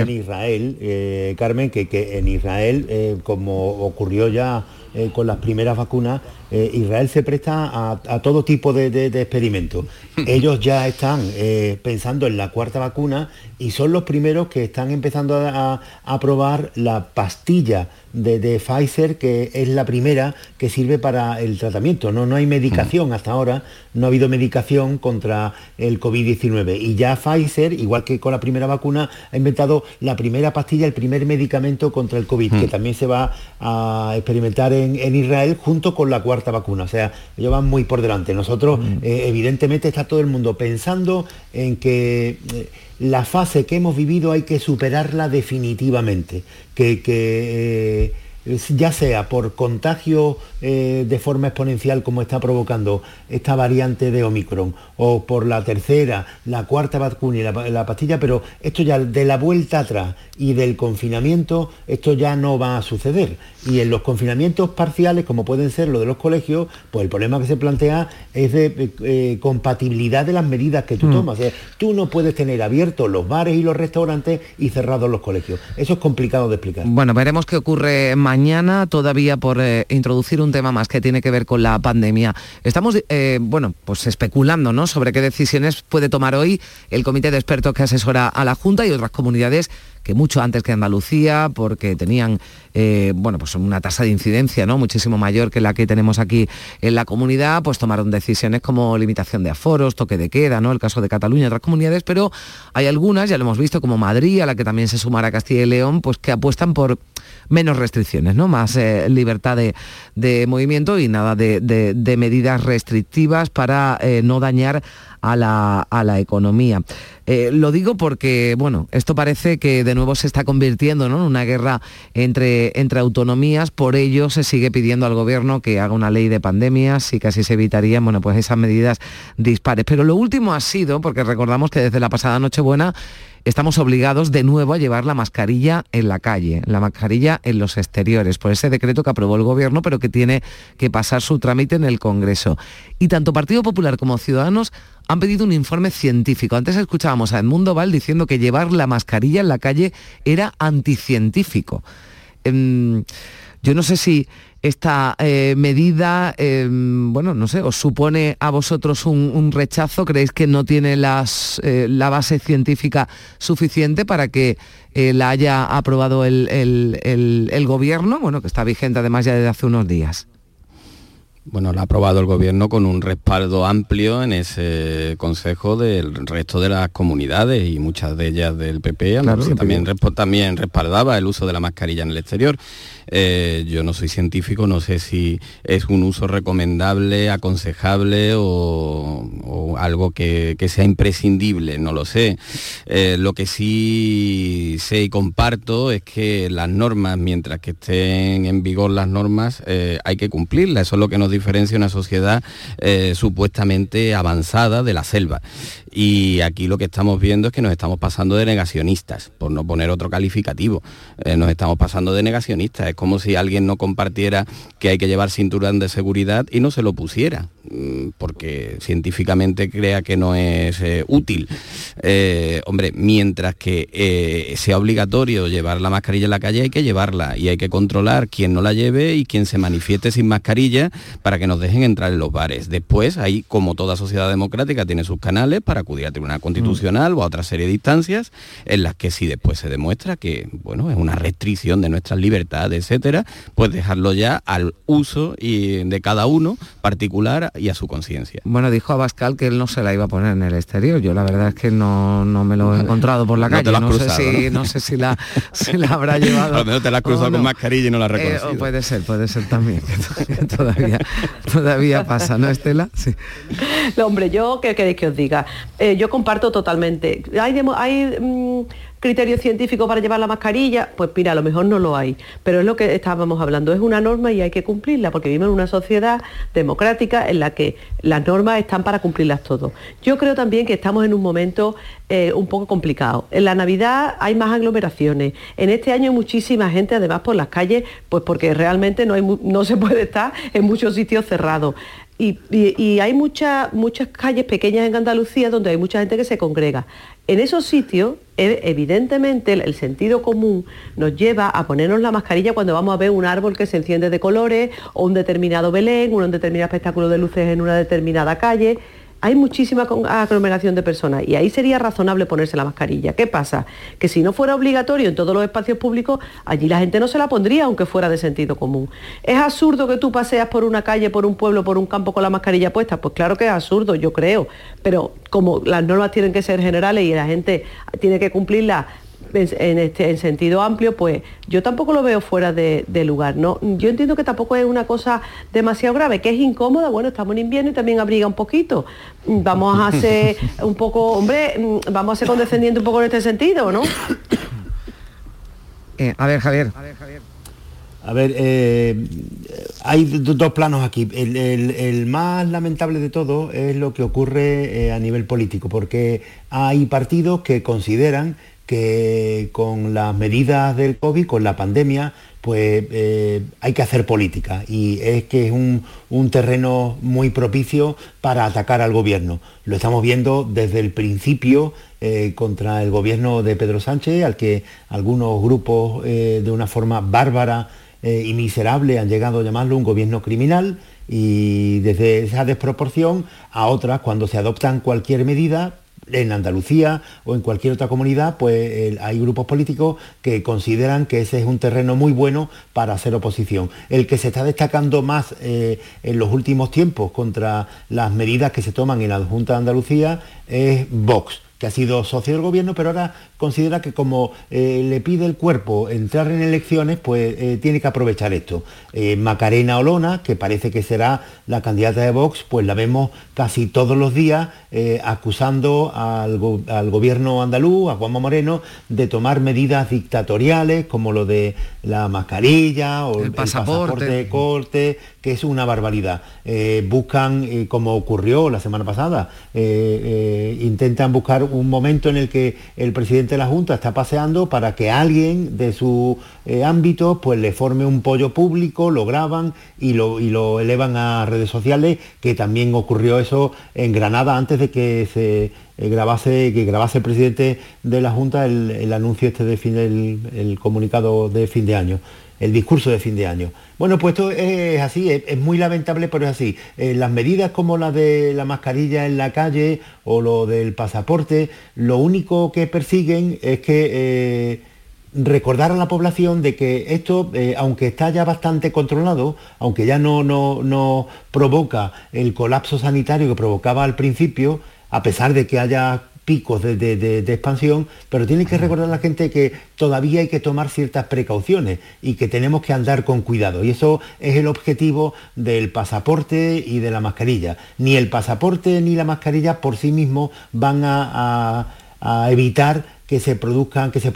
[SPEAKER 43] en, Israel, eh, Carmen, que, que en Israel, eh, como ocurrió ya eh, con las primeras vacunas, eh, Israel se presta a, todo tipo de, experimentos. Ellos ya están eh, pensando en la cuarta vacuna y son los primeros que están empezando a, probar la pastilla de, Pfizer, que es la primera que sirve para el tratamiento. No, no hay medicación hasta ahora, no ha habido medicación contra el COVID-19. Y ya Pfizer, igual que con la primera vacuna, ha inventado la primera pastilla, el primer medicamento contra el COVID, que también se va a experimentar en, en Israel junto con la cuarta vacuna. O sea, ellos van muy por delante. Nosotros, mm. eh, evidentemente, está todo el mundo pensando en que eh, la fase que hemos vivido hay que superarla definitivamente. Que, que eh, ya sea por contagio eh, de forma exponencial como está provocando esta variante de Omicron, o por la tercera, la cuarta vacuna y la, pastilla, pero esto ya de la vuelta atrás y del confinamiento, esto ya no va a suceder. Y en los confinamientos parciales, como pueden ser los de los colegios, pues el problema que se plantea es de eh, compatibilidad de las medidas que tú mm. tomas. tú no puedes tener abiertos los bares y los restaurantes y cerrados los colegios. Eso es complicado de explicar.
[SPEAKER 1] Bueno, veremos qué ocurre más mañana todavía por eh, introducir un tema más que tiene que ver con la pandemia. Estamos, eh, bueno, pues especulando, ¿no? Sobre qué decisiones puede tomar hoy el comité de expertos que asesora a la Junta y otras comunidades que mucho antes que Andalucía, porque tenían eh, bueno, pues una tasa de incidencia ¿no? muchísimo mayor que la que tenemos aquí en la comunidad, pues tomaron decisiones como limitación de aforos, toque de queda, ¿no? el caso de Cataluña otras comunidades, pero hay algunas, ya lo hemos visto, como Madrid, a la que también se sumará Castilla y León, pues que apuestan por menos restricciones, ¿no? más eh, libertad de, movimiento y nada de, medidas restrictivas para eh, no dañar a la, economía. Eh, lo digo porque, bueno, esto parece que de nuevo se está convirtiendo en una guerra entre, entre autonomías, por ello se sigue pidiendo al gobierno que haga una ley de pandemias y casi se evitarían, bueno, pues esas medidas dispares. Pero lo último ha sido, porque recordamos que desde la pasada Nochebuena estamos obligados de nuevo a llevar la mascarilla en la calle, la mascarilla en los exteriores, por ese decreto que aprobó el Gobierno, pero que tiene que pasar su trámite en el Congreso. Y tanto Partido Popular como Ciudadanos han pedido un informe científico. Antes escuchábamos a Edmundo Val diciendo que llevar la mascarilla en la calle era anticientífico. Em, yo no sé si esta eh, medida, em, bueno, no sé, os supone a vosotros un, rechazo, creéis que no tiene eh, la base científica suficiente para que eh, la haya aprobado el, gobierno, bueno, que está vigente además ya desde hace unos días.
[SPEAKER 45] Bueno, la ha aprobado el gobierno con un respaldo amplio en ese consejo del resto de las comunidades y muchas de ellas del PP, también, también respaldaba el uso de la mascarilla en el exterior. Eh, yo no soy científico, no sé si es un uso recomendable, aconsejable o, algo que, sea imprescindible, no lo sé. Eh, lo que sí sé y comparto es que las normas, mientras que estén en vigor las normas, eh, hay que cumplirlas. Eso es lo que nos diferencia una sociedad eh, supuestamente avanzada de la selva. Y aquí lo que estamos viendo es que nos estamos pasando de negacionistas, por no poner otro calificativo. Eh, nos estamos pasando de negacionistas. Es como si alguien no compartiera que hay que llevar cinturón de seguridad y no se lo pusiera, mm, porque científicamente crea que no es eh, útil. Hombre, mientras que sea obligatorio llevar la mascarilla en la calle, hay que llevarla y hay que controlar quién no la lleve y quién se manifieste sin mascarilla para que nos dejen entrar en los bares. Después, ahí, como toda sociedad democrática, tiene sus canales para acudir a Tribunal Constitucional o a otra serie de instancias en las que si después se demuestra que bueno, es una restricción de nuestras libertades, etcétera, pues dejarlo ya al uso y de cada uno particular y a su conciencia.
[SPEAKER 1] Bueno, dijo Abascal que él no se la iba a poner en el exterior. Yo la verdad es que no, me lo he encontrado por la calle. No, sé, si, ¿no? sé si la, la habrá llevado.
[SPEAKER 45] A lo mejor te la has cruzado con mascarilla y no la eh,
[SPEAKER 1] puede ser, puede ser también. todavía, todavía pasa, ¿no, Estela? Sí.
[SPEAKER 44] hombre, yo qué queréis que os diga. Eh, yo comparto totalmente. Hay, hay mm, criterio científico para llevar la mascarilla? Pues mira, a lo mejor no lo hay, pero es lo que estábamos hablando, es una norma y hay que cumplirla, porque vivimos en una sociedad democrática en la que las normas están para cumplirlas todos. Yo creo también que estamos en un momento eh, un poco complicado. En la Navidad hay más aglomeraciones, en este año hay muchísima gente además por las calles, pues porque realmente no, hay, no se puede estar en muchos sitios cerrados. Y, hay muchas muchas calles pequeñas en Andalucía donde hay mucha gente que se congrega. En esos sitios, e, evidentemente, el sentido común nos lleva a ponernos la mascarilla cuando vamos a ver un árbol que se enciende de colores o un determinado Belén, un determinado espectáculo de luces en una determinada calle hay muchísima aglomeración de personas y ahí sería razonable ponerse la mascarilla. ¿Qué pasa? Que si no fuera obligatorio en todos los espacios públicos, allí la gente no se la pondría aunque fuera de sentido común. ¿Es absurdo que tú paseas por una calle, por un pueblo, por un campo con la mascarilla puesta? Pues claro que es absurdo, yo creo, pero como las normas tienen que ser generales y la gente tiene que cumplirlas en, este, en sentido amplio, pues yo tampoco lo veo fuera de, lugar. ¿no? Yo entiendo que tampoco es una cosa demasiado grave, que es incómoda, bueno, estamos en invierno y también abriga un poquito. Vamos a hacer un poco, hombre, vamos a ser condescendientes un poco en este sentido, ¿no?
[SPEAKER 1] Eh, a ver, Javier.
[SPEAKER 43] A ver, eh, hay dos planos aquí. El, más lamentable de todo es lo que ocurre eh, a nivel político, porque hay partidos que consideran que con las medidas del COVID, con la pandemia, pues eh, hay que hacer política y es que es un, terreno muy propicio para atacar al gobierno. Lo estamos viendo desde el principio contra el gobierno de Pedro Sánchez, al que algunos grupos de una forma bárbara y miserable han llegado a llamarlo un gobierno criminal y desde esa desproporción a otras, cuando se adoptan cualquier medida, en Andalucía o en cualquier otra comunidad, pues hay grupos políticos que consideran que ese es un terreno muy bueno para hacer oposición. El que se está destacando más eh, en los últimos tiempos contra las medidas que se toman en la Junta de Andalucía es Vox que ha sido socio del gobierno, pero ahora considera que como eh, le pide el cuerpo entrar en elecciones, pues eh, tiene que aprovechar esto. Eh, Macarena Olona, que parece que será la candidata de Vox, pues la vemos casi todos los días acusando al, gobierno andaluz, a Juanma Moreno, de tomar medidas dictatoriales como lo de la mascarilla o el pasaporte, de corte, que es una barbaridad. buscan, como ocurrió la semana pasada, intentan buscar un momento en el que el presidente de la Junta está paseando para que alguien de su eh, ámbito pues le forme un pollo público, lo graban y lo, y lo elevan a redes sociales, que también ocurrió eso en Granada antes de que se eh, grabase, que grabase el presidente de la Junta el, anuncio este de fin el comunicado de fin de año el discurso de fin de año. Bueno, pues esto es así, es, muy lamentable, pero es así. Eh, las medidas como la de la mascarilla en la calle o lo del pasaporte, lo único que persiguen es que eh, recordar a la población de que esto, eh, aunque está ya bastante controlado, aunque ya no, no, no provoca el colapso sanitario que provocaba al principio, a pesar de que haya picos de, expansión, pero tiene que recordar a la gente que todavía hay que tomar ciertas precauciones y que tenemos que andar con cuidado. Y eso es el objetivo del pasaporte y de la mascarilla. Ni el pasaporte ni la mascarilla por sí mismos van a, evitar que se produzcan, que se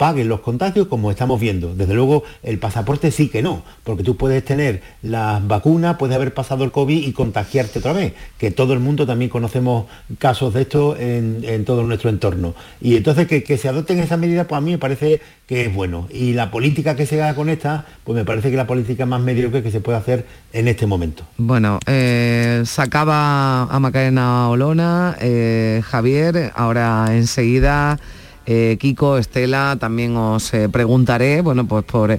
[SPEAKER 43] paguen los contagios como estamos viendo. Desde luego el pasaporte sí que no, porque tú puedes tener las vacunas, puedes haber pasado el COVID y contagiarte otra vez, que todo el mundo también conocemos casos de esto en, todo nuestro entorno. Y entonces que, se adopten esas medidas, pues a mí me parece que es bueno. Y la política que se haga con esta, pues me parece que la política más mediocre que se puede hacer en este momento.
[SPEAKER 1] Bueno, eh, sacaba a Macarena Olona, eh, Javier, ahora enseguida, eh, Kiko, Estela, también os preguntaré, bueno, pues por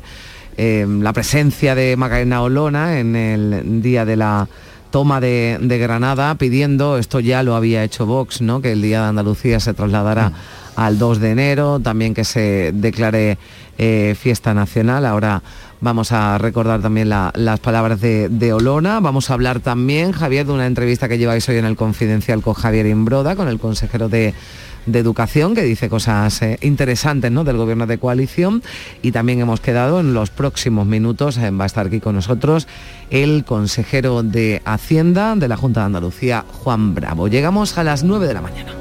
[SPEAKER 1] la presencia de Macarena Olona en el día de la toma de, Granada, pidiendo, esto ya lo había hecho Vox, ¿no? Que el Día de Andalucía se trasladara. Mm al 2 de enero, también que se declare eh, fiesta nacional. Ahora vamos a recordar también las palabras de, Olona. Vamos a hablar también, Javier, de una entrevista que lleváis hoy en el Confidencial con Javier Imbroda, con el consejero de, Educación, que dice cosas eh, interesantes ¿no? del gobierno de coalición. Y también hemos quedado en los próximos minutos, eh, va a estar aquí con nosotros el consejero de Hacienda de la Junta de Andalucía, Juan Bravo. Llegamos a las 9 de la mañana.